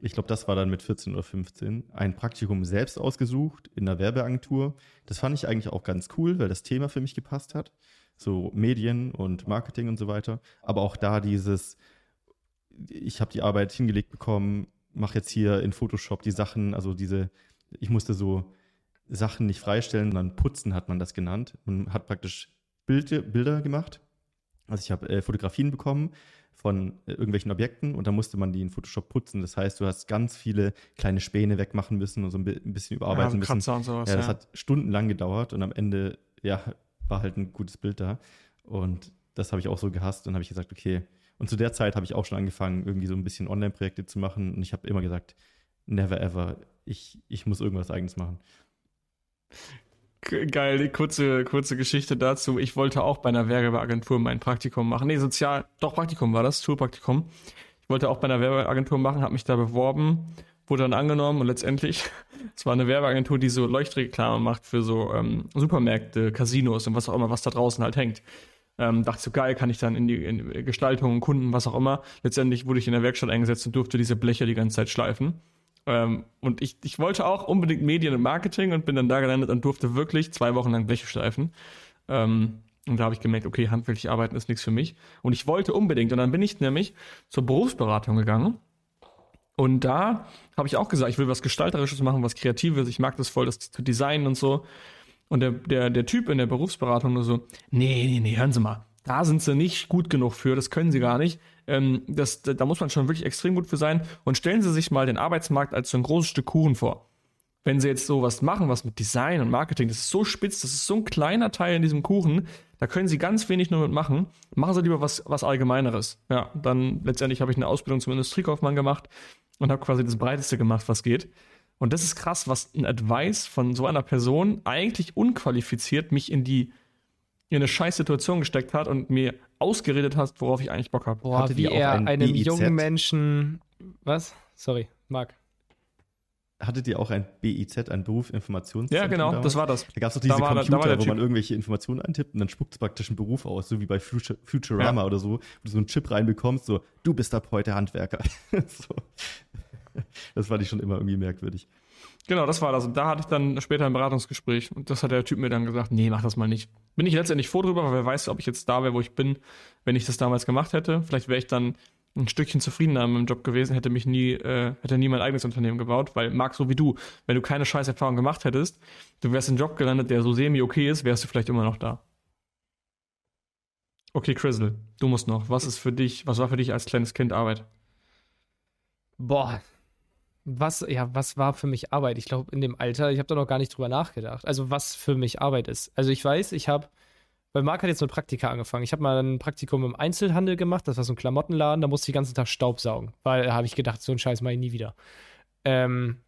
ich glaube, das war dann mit 14 oder 15, ein Praktikum selbst ausgesucht in der Werbeagentur. Das fand ich eigentlich auch ganz cool, weil das Thema für mich gepasst hat. So Medien und Marketing und so weiter. Aber auch da dieses, ich habe die Arbeit hingelegt bekommen, mache jetzt hier in Photoshop die Sachen, also diese, ich musste so Sachen nicht freistellen, sondern putzen hat man das genannt. Man hat praktisch Bilder, Bilder gemacht. Also ich habe äh, Fotografien bekommen von äh, irgendwelchen Objekten und da musste man die in Photoshop putzen. Das heißt, du hast ganz viele kleine Späne wegmachen müssen und so ein bisschen überarbeiten ja, müssen. Und sowas, ja, das ja. hat stundenlang gedauert und am Ende, ja, war halt ein gutes Bild da. Und das habe ich auch so gehasst und habe ich gesagt, okay. Und zu der Zeit habe ich auch schon angefangen, irgendwie so ein bisschen Online-Projekte zu machen und ich habe immer gesagt, never ever, ich, ich muss irgendwas eigenes machen. Geil, die kurze, kurze Geschichte dazu. Ich wollte auch bei einer Werbeagentur mein Praktikum machen. Nee, sozial, doch Praktikum war das, Schulpraktikum. Ich wollte auch bei einer Werbeagentur machen, habe mich da beworben, wurde dann angenommen und letztendlich, es war eine Werbeagentur, die so Leuchtreklame macht für so ähm, Supermärkte, Casinos und was auch immer, was da draußen halt hängt. Ähm, dachte so, geil, kann ich dann in die in Gestaltung, Kunden, was auch immer. Letztendlich wurde ich in der Werkstatt eingesetzt und durfte diese Bleche die ganze Zeit schleifen. Ähm, und ich, ich wollte auch unbedingt Medien und Marketing und bin dann da gelandet und durfte wirklich zwei Wochen lang Bleche schleifen. Ähm, Und da habe ich gemerkt, okay, handwerklich arbeiten ist nichts für mich. Und ich wollte unbedingt. Und dann bin ich nämlich zur Berufsberatung gegangen. Und da habe ich auch gesagt, ich will was Gestalterisches machen, was Kreatives. Ich mag das voll, das zu designen und so. Und der, der, der Typ in der Berufsberatung nur so, nee, nee, nee, hören Sie mal. Da sind sie nicht gut genug für, das können sie gar nicht. Ähm, das, da muss man schon wirklich extrem gut für sein. Und stellen Sie sich mal den Arbeitsmarkt als so ein großes Stück Kuchen vor wenn sie jetzt sowas machen, was mit Design und Marketing, das ist so spitz, das ist so ein kleiner Teil in diesem Kuchen, da können sie ganz wenig nur mit machen. Machen sie lieber was, was Allgemeineres. Ja, dann letztendlich habe ich eine Ausbildung zum Industriekaufmann gemacht und habe quasi das Breiteste gemacht, was geht. Und das ist krass, was ein Advice von so einer Person eigentlich unqualifiziert mich in die in eine scheiß Situation gesteckt hat und mir ausgeredet hat, worauf ich eigentlich Bock habe. Boah, Hatte wie er ein einem BIZ? jungen Menschen was? Sorry, Marc hattet ihr auch ein BIZ, ein Berufsinformationszentrum? Ja, genau, damals? das war das. Da gab es doch diese da Computer, da, wo man irgendwelche Informationen eintippt und dann spuckt es praktisch einen Beruf aus, so wie bei Future, Futurama ja. oder so, wo du so einen Chip reinbekommst, so, du bist ab heute Handwerker. so. Das fand ich schon immer irgendwie merkwürdig. Genau, das war das. Und da hatte ich dann später ein Beratungsgespräch und das hat der Typ mir dann gesagt, nee, mach das mal nicht. Bin ich letztendlich froh drüber, weil wer weiß, ob ich jetzt da wäre, wo ich bin, wenn ich das damals gemacht hätte. Vielleicht wäre ich dann ein Stückchen zufriedener im Job gewesen, hätte mich nie, äh, hätte nie mein eigenes Unternehmen gebaut, weil Marc, so wie du, wenn du keine scheiß Erfahrung gemacht hättest, du wärst in einen Job gelandet, der so semi okay ist, wärst du vielleicht immer noch da. Okay, Chrisel, du musst noch. Was ist für dich, was war für dich als kleines Kind Arbeit? Boah. Was, ja, was war für mich Arbeit? Ich glaube, in dem Alter, ich habe da noch gar nicht drüber nachgedacht. Also, was für mich Arbeit ist. Also, ich weiß, ich habe weil Marc hat jetzt mit Praktika angefangen. Ich habe mal ein Praktikum im Einzelhandel gemacht, das war so ein Klamottenladen, da musste ich den ganzen Tag Staub saugen. Weil habe ich gedacht, so einen Scheiß mache ich nie wieder. Ähm,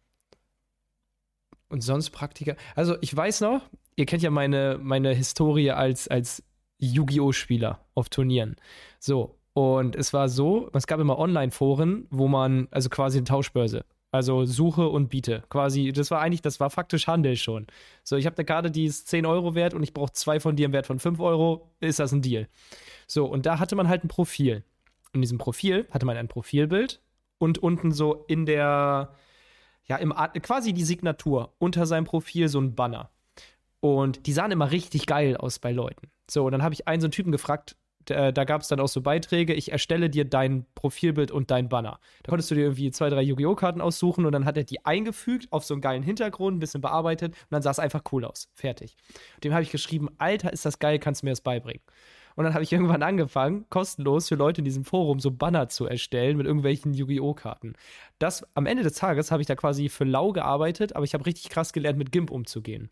und sonst Praktika. Also ich weiß noch, ihr kennt ja meine, meine Historie als, als Yu-Gi-Oh! Spieler auf Turnieren. So, und es war so, es gab immer Online-Foren, wo man, also quasi eine Tauschbörse. Also Suche und Biete. Quasi, das war eigentlich, das war faktisch Handel schon. So, ich habe eine Karte, die ist 10 Euro wert und ich brauche zwei von dir im Wert von 5 Euro. Ist das ein Deal? So, und da hatte man halt ein Profil. In diesem Profil hatte man ein Profilbild und unten so in der, ja, im quasi die Signatur unter seinem Profil so ein Banner. Und die sahen immer richtig geil aus bei Leuten. So, und dann habe ich einen so einen Typen gefragt, äh, da gab es dann auch so Beiträge, ich erstelle dir dein Profilbild und dein Banner. Da konntest du dir irgendwie zwei, drei Yu-Gi-Oh! Karten aussuchen und dann hat er die eingefügt auf so einen geilen Hintergrund, ein bisschen bearbeitet und dann sah es einfach cool aus. Fertig. Dem habe ich geschrieben, Alter, ist das geil, kannst du mir das beibringen? Und dann habe ich irgendwann angefangen, kostenlos für Leute in diesem Forum so Banner zu erstellen mit irgendwelchen Yu-Gi-Oh! Karten. Das am Ende des Tages habe ich da quasi für lau gearbeitet, aber ich habe richtig krass gelernt, mit GIMP umzugehen.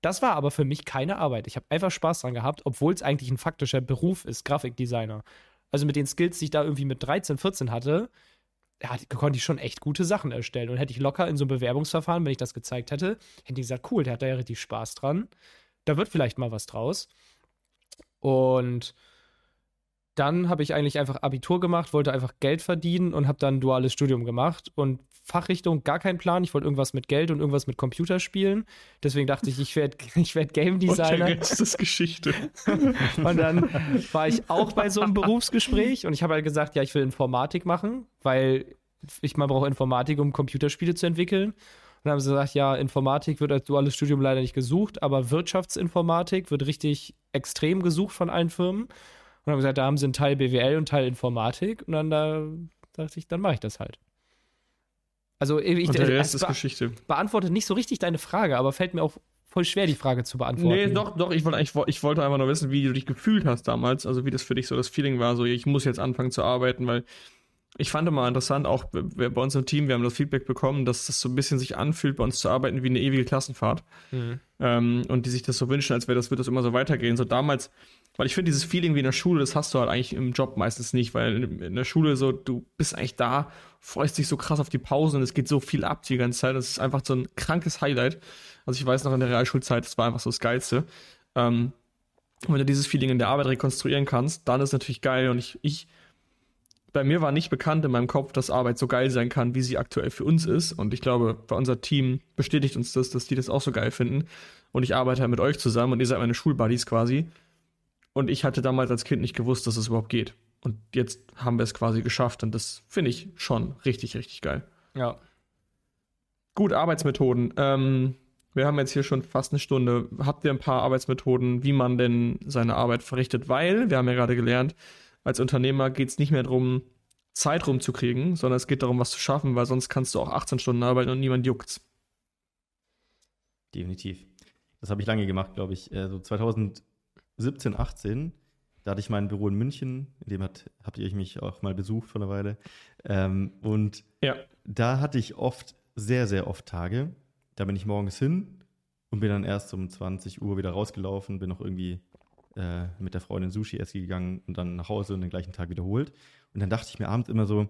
Das war aber für mich keine Arbeit. Ich habe einfach Spaß dran gehabt, obwohl es eigentlich ein faktischer Beruf ist, Grafikdesigner. Also mit den Skills, die ich da irgendwie mit 13, 14 hatte, ja, konnte ich schon echt gute Sachen erstellen. Und hätte ich locker in so einem Bewerbungsverfahren, wenn ich das gezeigt hätte, hätte ich gesagt, cool, der hat da ja richtig Spaß dran. Da wird vielleicht mal was draus. Und dann habe ich eigentlich einfach Abitur gemacht, wollte einfach Geld verdienen und habe dann ein duales Studium gemacht und Fachrichtung gar keinen Plan. Ich wollte irgendwas mit Geld und irgendwas mit Computerspielen. Deswegen dachte ich, ich werde ich werd Game Designer. Und jetzt ist Geschichte. und dann war ich auch bei so einem Berufsgespräch und ich habe halt gesagt, ja, ich will Informatik machen, weil ich mal brauche Informatik, um Computerspiele zu entwickeln. Und dann haben sie gesagt, ja, Informatik wird als duales Studium leider nicht gesucht, aber Wirtschaftsinformatik wird richtig extrem gesucht von allen Firmen. Und haben gesagt, da haben sie einen Teil BWL und Teil Informatik. Und dann da dachte ich, dann mache ich das halt. Also ich, und der Rest ist Geschichte. beantwortet nicht so richtig deine Frage, aber fällt mir auch voll schwer, die Frage zu beantworten. Nee, doch, doch, ich wollte, ich wollte einfach nur wissen, wie du dich gefühlt hast damals, also wie das für dich so das Feeling war, so ich muss jetzt anfangen zu arbeiten, weil ich fand immer interessant, auch bei uns im Team, wir haben das Feedback bekommen, dass das so ein bisschen sich anfühlt, bei uns zu arbeiten wie eine ewige Klassenfahrt. Mhm. Ähm, und die sich das so wünschen, als wäre das, wird das immer so weitergehen. So damals, weil ich finde, dieses Feeling wie in der Schule, das hast du halt eigentlich im Job meistens nicht, weil in, der Schule so, du bist eigentlich da, freust dich so krass auf die Pausen und es geht so viel ab die ganze Zeit. Das ist einfach so ein krankes Highlight. Also ich weiß noch in der Realschulzeit, das war einfach so das Geilste. Ähm, und wenn du dieses Feeling in der Arbeit rekonstruieren kannst, dann ist es natürlich geil. Und ich, ich bei mir war nicht bekannt in meinem Kopf, dass Arbeit so geil sein kann, wie sie aktuell für uns ist. Und ich glaube, bei unser Team bestätigt uns das, dass die das auch so geil finden. Und ich arbeite halt mit euch zusammen und ihr seid meine Schulbuddies quasi. Und ich hatte damals als Kind nicht gewusst, dass es überhaupt geht. Und jetzt haben wir es quasi geschafft und das finde ich schon richtig, richtig geil. Ja. Gut, Arbeitsmethoden. Ähm, wir haben jetzt hier schon fast eine Stunde. Habt ihr ein paar Arbeitsmethoden, wie man denn seine Arbeit verrichtet? Weil, wir haben ja gerade gelernt, als Unternehmer geht es nicht mehr darum, Zeit rumzukriegen, sondern es geht darum, was zu schaffen, weil sonst kannst du auch 18 Stunden arbeiten und niemand juckt's. Definitiv. Das habe ich lange gemacht, glaube ich. Äh, so 2000 17, 18, da hatte ich mein Büro in München, in dem hat, habt ihr mich auch mal besucht vor einer Weile. Ähm, und ja. da hatte ich oft, sehr, sehr oft Tage. Da bin ich morgens hin und bin dann erst um 20 Uhr wieder rausgelaufen, bin noch irgendwie äh, mit der Freundin Sushi essen gegangen und dann nach Hause und den gleichen Tag wiederholt. Und dann dachte ich mir abends immer so,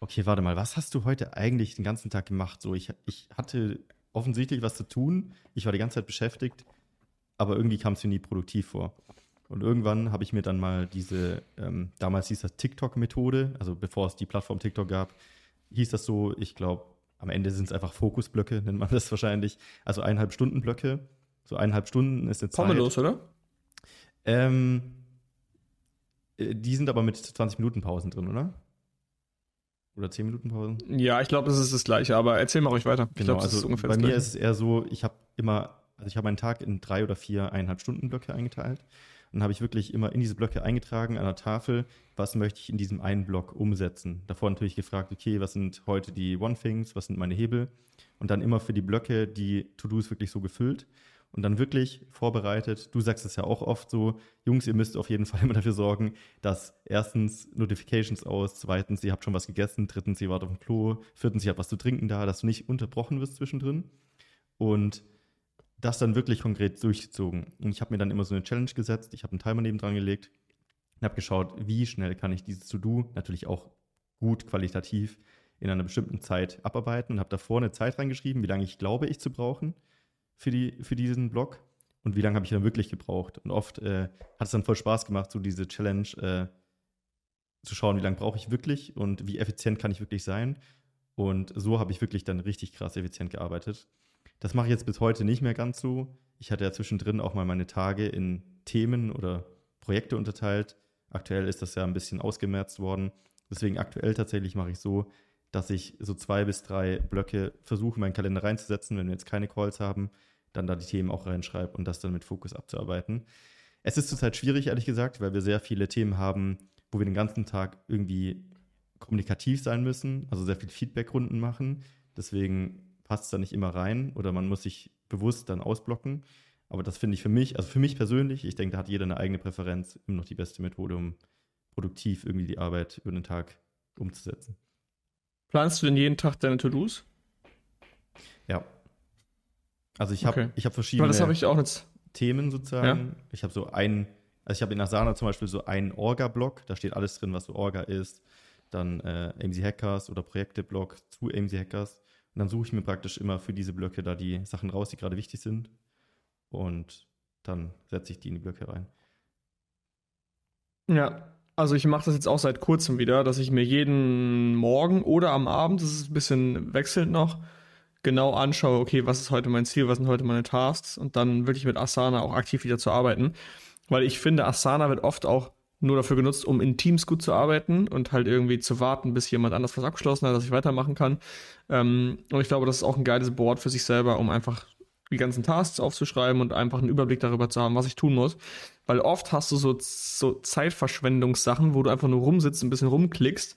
okay, warte mal, was hast du heute eigentlich den ganzen Tag gemacht? So, ich, ich hatte offensichtlich was zu tun, ich war die ganze Zeit beschäftigt aber irgendwie kam es mir nie produktiv vor. Und irgendwann habe ich mir dann mal diese, ähm, damals hieß das TikTok-Methode, also bevor es die Plattform TikTok gab, hieß das so, ich glaube, am Ende sind es einfach Fokusblöcke, nennt man das wahrscheinlich. Also eineinhalb Stunden Blöcke. So eineinhalb Stunden ist eine Zeit. Oder? Ähm, äh, die sind aber mit 20 Minuten Pausen drin, oder? Oder 10 Minuten Pausen? Ja, ich glaube, das ist das Gleiche, aber erzähl mal ruhig weiter. Ich genau, glaub, also bei mir ist es eher so, ich habe immer, also ich habe meinen Tag in drei oder vier eineinhalb Stunden Blöcke eingeteilt. Dann habe ich wirklich immer in diese Blöcke eingetragen an der Tafel, was möchte ich in diesem einen Block umsetzen. Davor natürlich gefragt, okay, was sind heute die One-Things, was sind meine Hebel? Und dann immer für die Blöcke die To-Dos wirklich so gefüllt und dann wirklich vorbereitet. Du sagst es ja auch oft so, Jungs, ihr müsst auf jeden Fall immer dafür sorgen, dass erstens Notifications aus, zweitens, ihr habt schon was gegessen, drittens, ihr wart auf dem Klo, viertens, ihr habt was zu trinken da, dass du nicht unterbrochen wirst zwischendrin. Und das dann wirklich konkret durchgezogen. Und ich habe mir dann immer so eine Challenge gesetzt, ich habe einen Timer neben dran gelegt und habe geschaut, wie schnell kann ich dieses To-Do natürlich auch gut qualitativ in einer bestimmten Zeit abarbeiten und habe davor eine Zeit reingeschrieben, wie lange ich glaube, ich zu brauchen für, die, für diesen Blog und wie lange habe ich dann wirklich gebraucht. Und oft äh, hat es dann voll Spaß gemacht, so diese Challenge äh, zu schauen, wie lange brauche ich wirklich und wie effizient kann ich wirklich sein. Und so habe ich wirklich dann richtig krass effizient gearbeitet. Das mache ich jetzt bis heute nicht mehr ganz so. Ich hatte ja zwischendrin auch mal meine Tage in Themen oder Projekte unterteilt. Aktuell ist das ja ein bisschen ausgemerzt worden. Deswegen aktuell tatsächlich mache ich so, dass ich so zwei bis drei Blöcke versuche, in meinen Kalender reinzusetzen, wenn wir jetzt keine Calls haben, dann da die Themen auch reinschreibe und das dann mit Fokus abzuarbeiten. Es ist zurzeit schwierig, ehrlich gesagt, weil wir sehr viele Themen haben, wo wir den ganzen Tag irgendwie kommunikativ sein müssen, also sehr viel Feedbackrunden machen. Deswegen passt es da nicht immer rein oder man muss sich bewusst dann ausblocken. Aber das finde ich für mich, also für mich persönlich, ich denke, da hat jeder eine eigene Präferenz, immer noch die beste Methode, um produktiv irgendwie die Arbeit über den Tag umzusetzen. Planst du denn jeden Tag deine To-Dos? Ja, also ich habe okay. ich hab verschiedene das hab ich auch jetzt. Themen sozusagen. Ja. Ich habe so ein, also ich habe in Asana zum Beispiel so einen Orga-Block, da steht alles drin, was so Orga ist. Dann äh, AMC Hackers oder Projekte-Block zu AMC Hackers. Dann suche ich mir praktisch immer für diese Blöcke da die Sachen raus, die gerade wichtig sind. Und dann setze ich die in die Blöcke rein. Ja, also ich mache das jetzt auch seit kurzem wieder, dass ich mir jeden Morgen oder am Abend, das ist ein bisschen wechselnd noch, genau anschaue, okay, was ist heute mein Ziel, was sind heute meine Tasks und dann wirklich mit Asana auch aktiv wieder zu arbeiten. Weil ich finde, Asana wird oft auch nur dafür genutzt, um in Teams gut zu arbeiten und halt irgendwie zu warten, bis jemand anders was abgeschlossen hat, dass ich weitermachen kann. Ähm, und ich glaube, das ist auch ein geiles Board für sich selber, um einfach die ganzen Tasks aufzuschreiben und einfach einen Überblick darüber zu haben, was ich tun muss. Weil oft hast du so, so Zeitverschwendungssachen, wo du einfach nur rumsitzt, ein bisschen rumklickst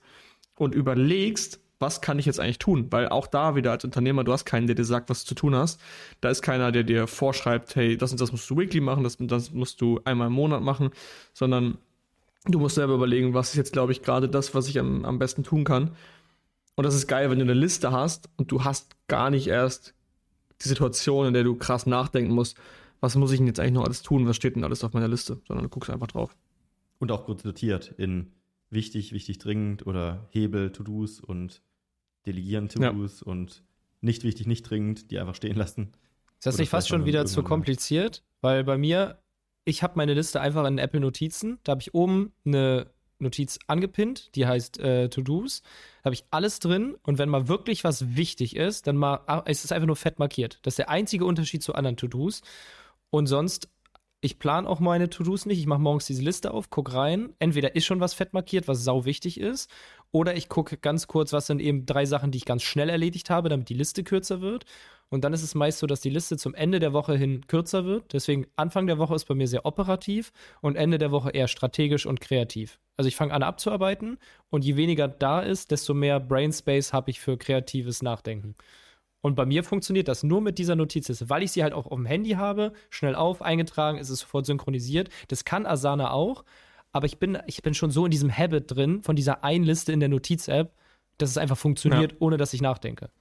und überlegst, was kann ich jetzt eigentlich tun? Weil auch da wieder als Unternehmer, du hast keinen, der dir sagt, was du zu tun hast. Da ist keiner, der dir vorschreibt, hey, das und das musst du weekly machen, das, das musst du einmal im Monat machen, sondern du musst selber überlegen, was ist jetzt, glaube ich, gerade das, was ich am, am besten tun kann. Und das ist geil, wenn du eine Liste hast und du hast gar nicht erst die Situation, in der du krass nachdenken musst, was muss ich denn jetzt eigentlich noch alles tun, was steht denn alles auf meiner Liste, sondern du guckst einfach drauf. Und auch kurz notiert in wichtig, wichtig, dringend oder Hebel, To-Dos und Delegieren, To-Dos ja. und nicht wichtig, nicht dringend, die einfach stehen lassen. Ist das nicht fast schon wieder zu kompliziert? Weil bei mir, ich habe meine Liste einfach in Apple Notizen, da habe ich oben eine Notiz angepinnt, die heißt äh, To-Dos. Da habe ich alles drin und wenn mal wirklich was wichtig ist, dann mal, ah, ist es einfach nur fett markiert. Das ist der einzige Unterschied zu anderen To-Dos. Und sonst, ich plane auch meine To-Dos nicht. Ich mache morgens diese Liste auf, gucke rein. Entweder ist schon was fett markiert, was sau wichtig ist, oder ich gucke ganz kurz, was sind eben drei Sachen, die ich ganz schnell erledigt habe, damit die Liste kürzer wird. Und dann ist es meist so, dass die Liste zum Ende der Woche hin kürzer wird. Deswegen Anfang der Woche ist bei mir sehr operativ und Ende der Woche eher strategisch und kreativ. Also ich fange an abzuarbeiten und je weniger da ist, desto mehr Brainspace habe ich für kreatives Nachdenken. Und bei mir funktioniert das nur mit dieser Notizliste, weil ich sie halt auch auf dem Handy habe, schnell auf, eingetragen, ist es sofort synchronisiert. Das kann Asana auch, aber ich bin, ich bin schon so in diesem Habit drin, von dieser Einliste in der Notiz-App, dass es einfach funktioniert, ja. ohne dass ich nachdenke.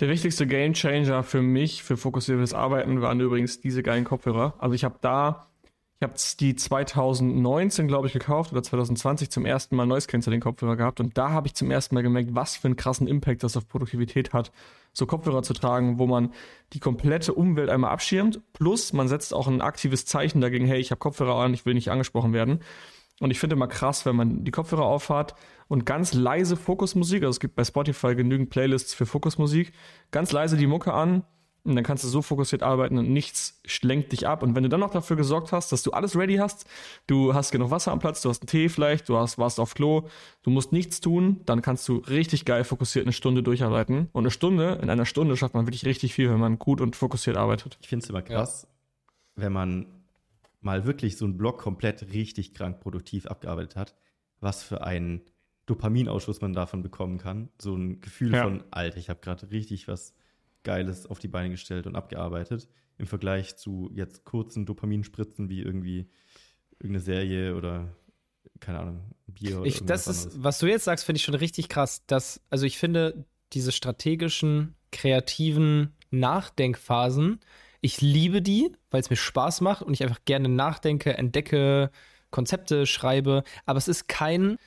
Der wichtigste Gamechanger für mich, für fokussiertes Arbeiten, waren übrigens diese geilen Kopfhörer. Also ich habe da, ich habe die 2019, glaube ich, gekauft oder 2020 zum ersten Mal Noise Cancelling Kopfhörer gehabt und da habe ich zum ersten Mal gemerkt, was für einen krassen Impact das auf Produktivität hat, so Kopfhörer zu tragen, wo man die komplette Umwelt einmal abschirmt, plus man setzt auch ein aktives Zeichen dagegen, hey, ich habe Kopfhörer an, ich will nicht angesprochen werden. Und ich finde immer krass, wenn man die Kopfhörer aufhat und ganz leise Fokusmusik, also es gibt bei Spotify genügend Playlists für Fokusmusik, ganz leise die Mucke an und dann kannst du so fokussiert arbeiten und nichts lenkt dich ab. Und wenn du dann noch dafür gesorgt hast, dass du alles ready hast, du hast genug Wasser am Platz, du hast einen Tee vielleicht, du hast, warst auf Klo, du musst nichts tun, dann kannst du richtig geil fokussiert eine Stunde durcharbeiten. Und eine Stunde, in einer Stunde schafft man wirklich richtig viel, wenn man gut und fokussiert arbeitet. Ich finde es immer krass, ja. wenn man mal wirklich so einen Block komplett richtig krank produktiv abgearbeitet hat, was für einen Dopaminausschuss man davon bekommen kann. So ein Gefühl ja. von, Alter, ich habe gerade richtig was Geiles auf die Beine gestellt und abgearbeitet. Im Vergleich zu jetzt kurzen Dopaminspritzen wie irgendwie irgendeine Serie oder keine Ahnung, Bier oder ich, das ist, Was du jetzt sagst, finde ich schon richtig krass. Dass, also ich finde, diese strategischen, kreativen Nachdenkphasen, ich liebe die, weil es mir Spaß macht und ich einfach gerne nachdenke, entdecke, Konzepte schreibe. Aber es ist kein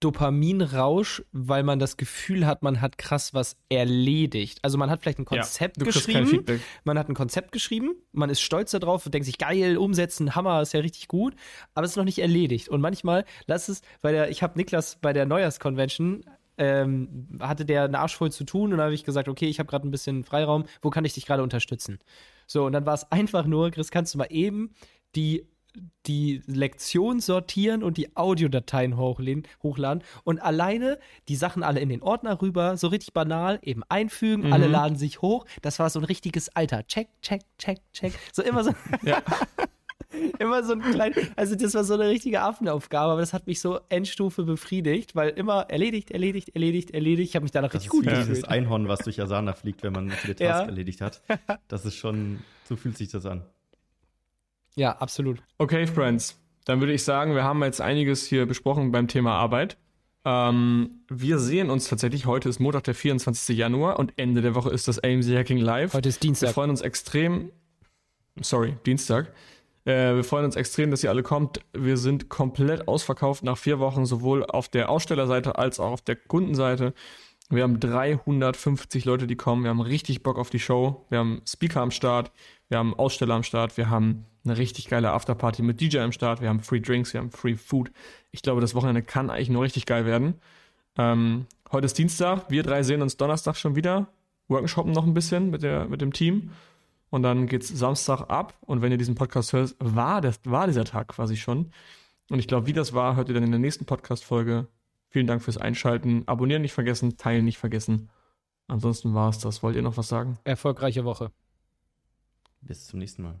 Dopaminrausch, weil man das Gefühl hat, man hat krass was erledigt. Also man hat vielleicht ein Konzept ja, geschrieben, man hat ein Konzept geschrieben, man ist stolz darauf und denkt sich, geil, umsetzen, Hammer, ist ja richtig gut, aber es ist noch nicht erledigt. Und manchmal, lass es, weil der, ich habe Niklas bei der Neujahrskonvention, ähm, hatte der einen Arsch voll zu tun und da habe ich gesagt, okay, ich habe gerade ein bisschen Freiraum, wo kann ich dich gerade unterstützen? So, und dann war es einfach nur, Chris, kannst du mal eben die die Lektion sortieren und die Audiodateien hochladen, hochladen und alleine die Sachen alle in den Ordner rüber, so richtig banal, eben einfügen, mhm. alle laden sich hoch. Das war so ein richtiges Alter. Check, check, check, check. So immer so. Ja. immer so ein klein, also das war so eine richtige Affenaufgabe, aber das hat mich so Endstufe befriedigt, weil immer erledigt, erledigt, erledigt, erledigt. Ich habe mich danach das richtig gut gefühlt. Das Einhorn, was durch Asana fliegt, wenn man viele Tasks ja. erledigt hat. Das ist schon, so fühlt sich das an. Ja, absolut. Okay, Friends. Dann würde ich sagen, wir haben jetzt einiges hier besprochen beim Thema Arbeit. Ähm, wir sehen uns tatsächlich. Heute ist Montag, der 24. Januar und Ende der Woche ist das AMC Hacking Live. Heute ist Dienstag. Wir freuen uns extrem. Sorry, Dienstag. Äh, wir freuen uns extrem, dass ihr alle kommt. Wir sind komplett ausverkauft nach vier Wochen, sowohl auf der Ausstellerseite als auch auf der Kundenseite. Wir haben 350 Leute, die kommen. Wir haben richtig Bock auf die Show. Wir haben Speaker am Start. Wir haben Aussteller am Start. Wir haben eine richtig geile Afterparty mit DJ am Start. Wir haben Free Drinks, wir haben Free Food. Ich glaube, das Wochenende kann eigentlich nur richtig geil werden. Ähm, heute ist Dienstag. Wir drei sehen uns Donnerstag schon wieder. Workshoppen noch ein bisschen mit, der, mit dem Team. Und dann geht's Samstag ab. Und wenn ihr diesen Podcast hört, war, das, war dieser Tag quasi schon. Und ich glaube, wie das war, hört ihr dann in der nächsten Podcast-Folge. Vielen Dank fürs Einschalten. Abonnieren nicht vergessen, teilen nicht vergessen. Ansonsten war es das. Wollt ihr noch was sagen? Erfolgreiche Woche. Bis zum nächsten Mal.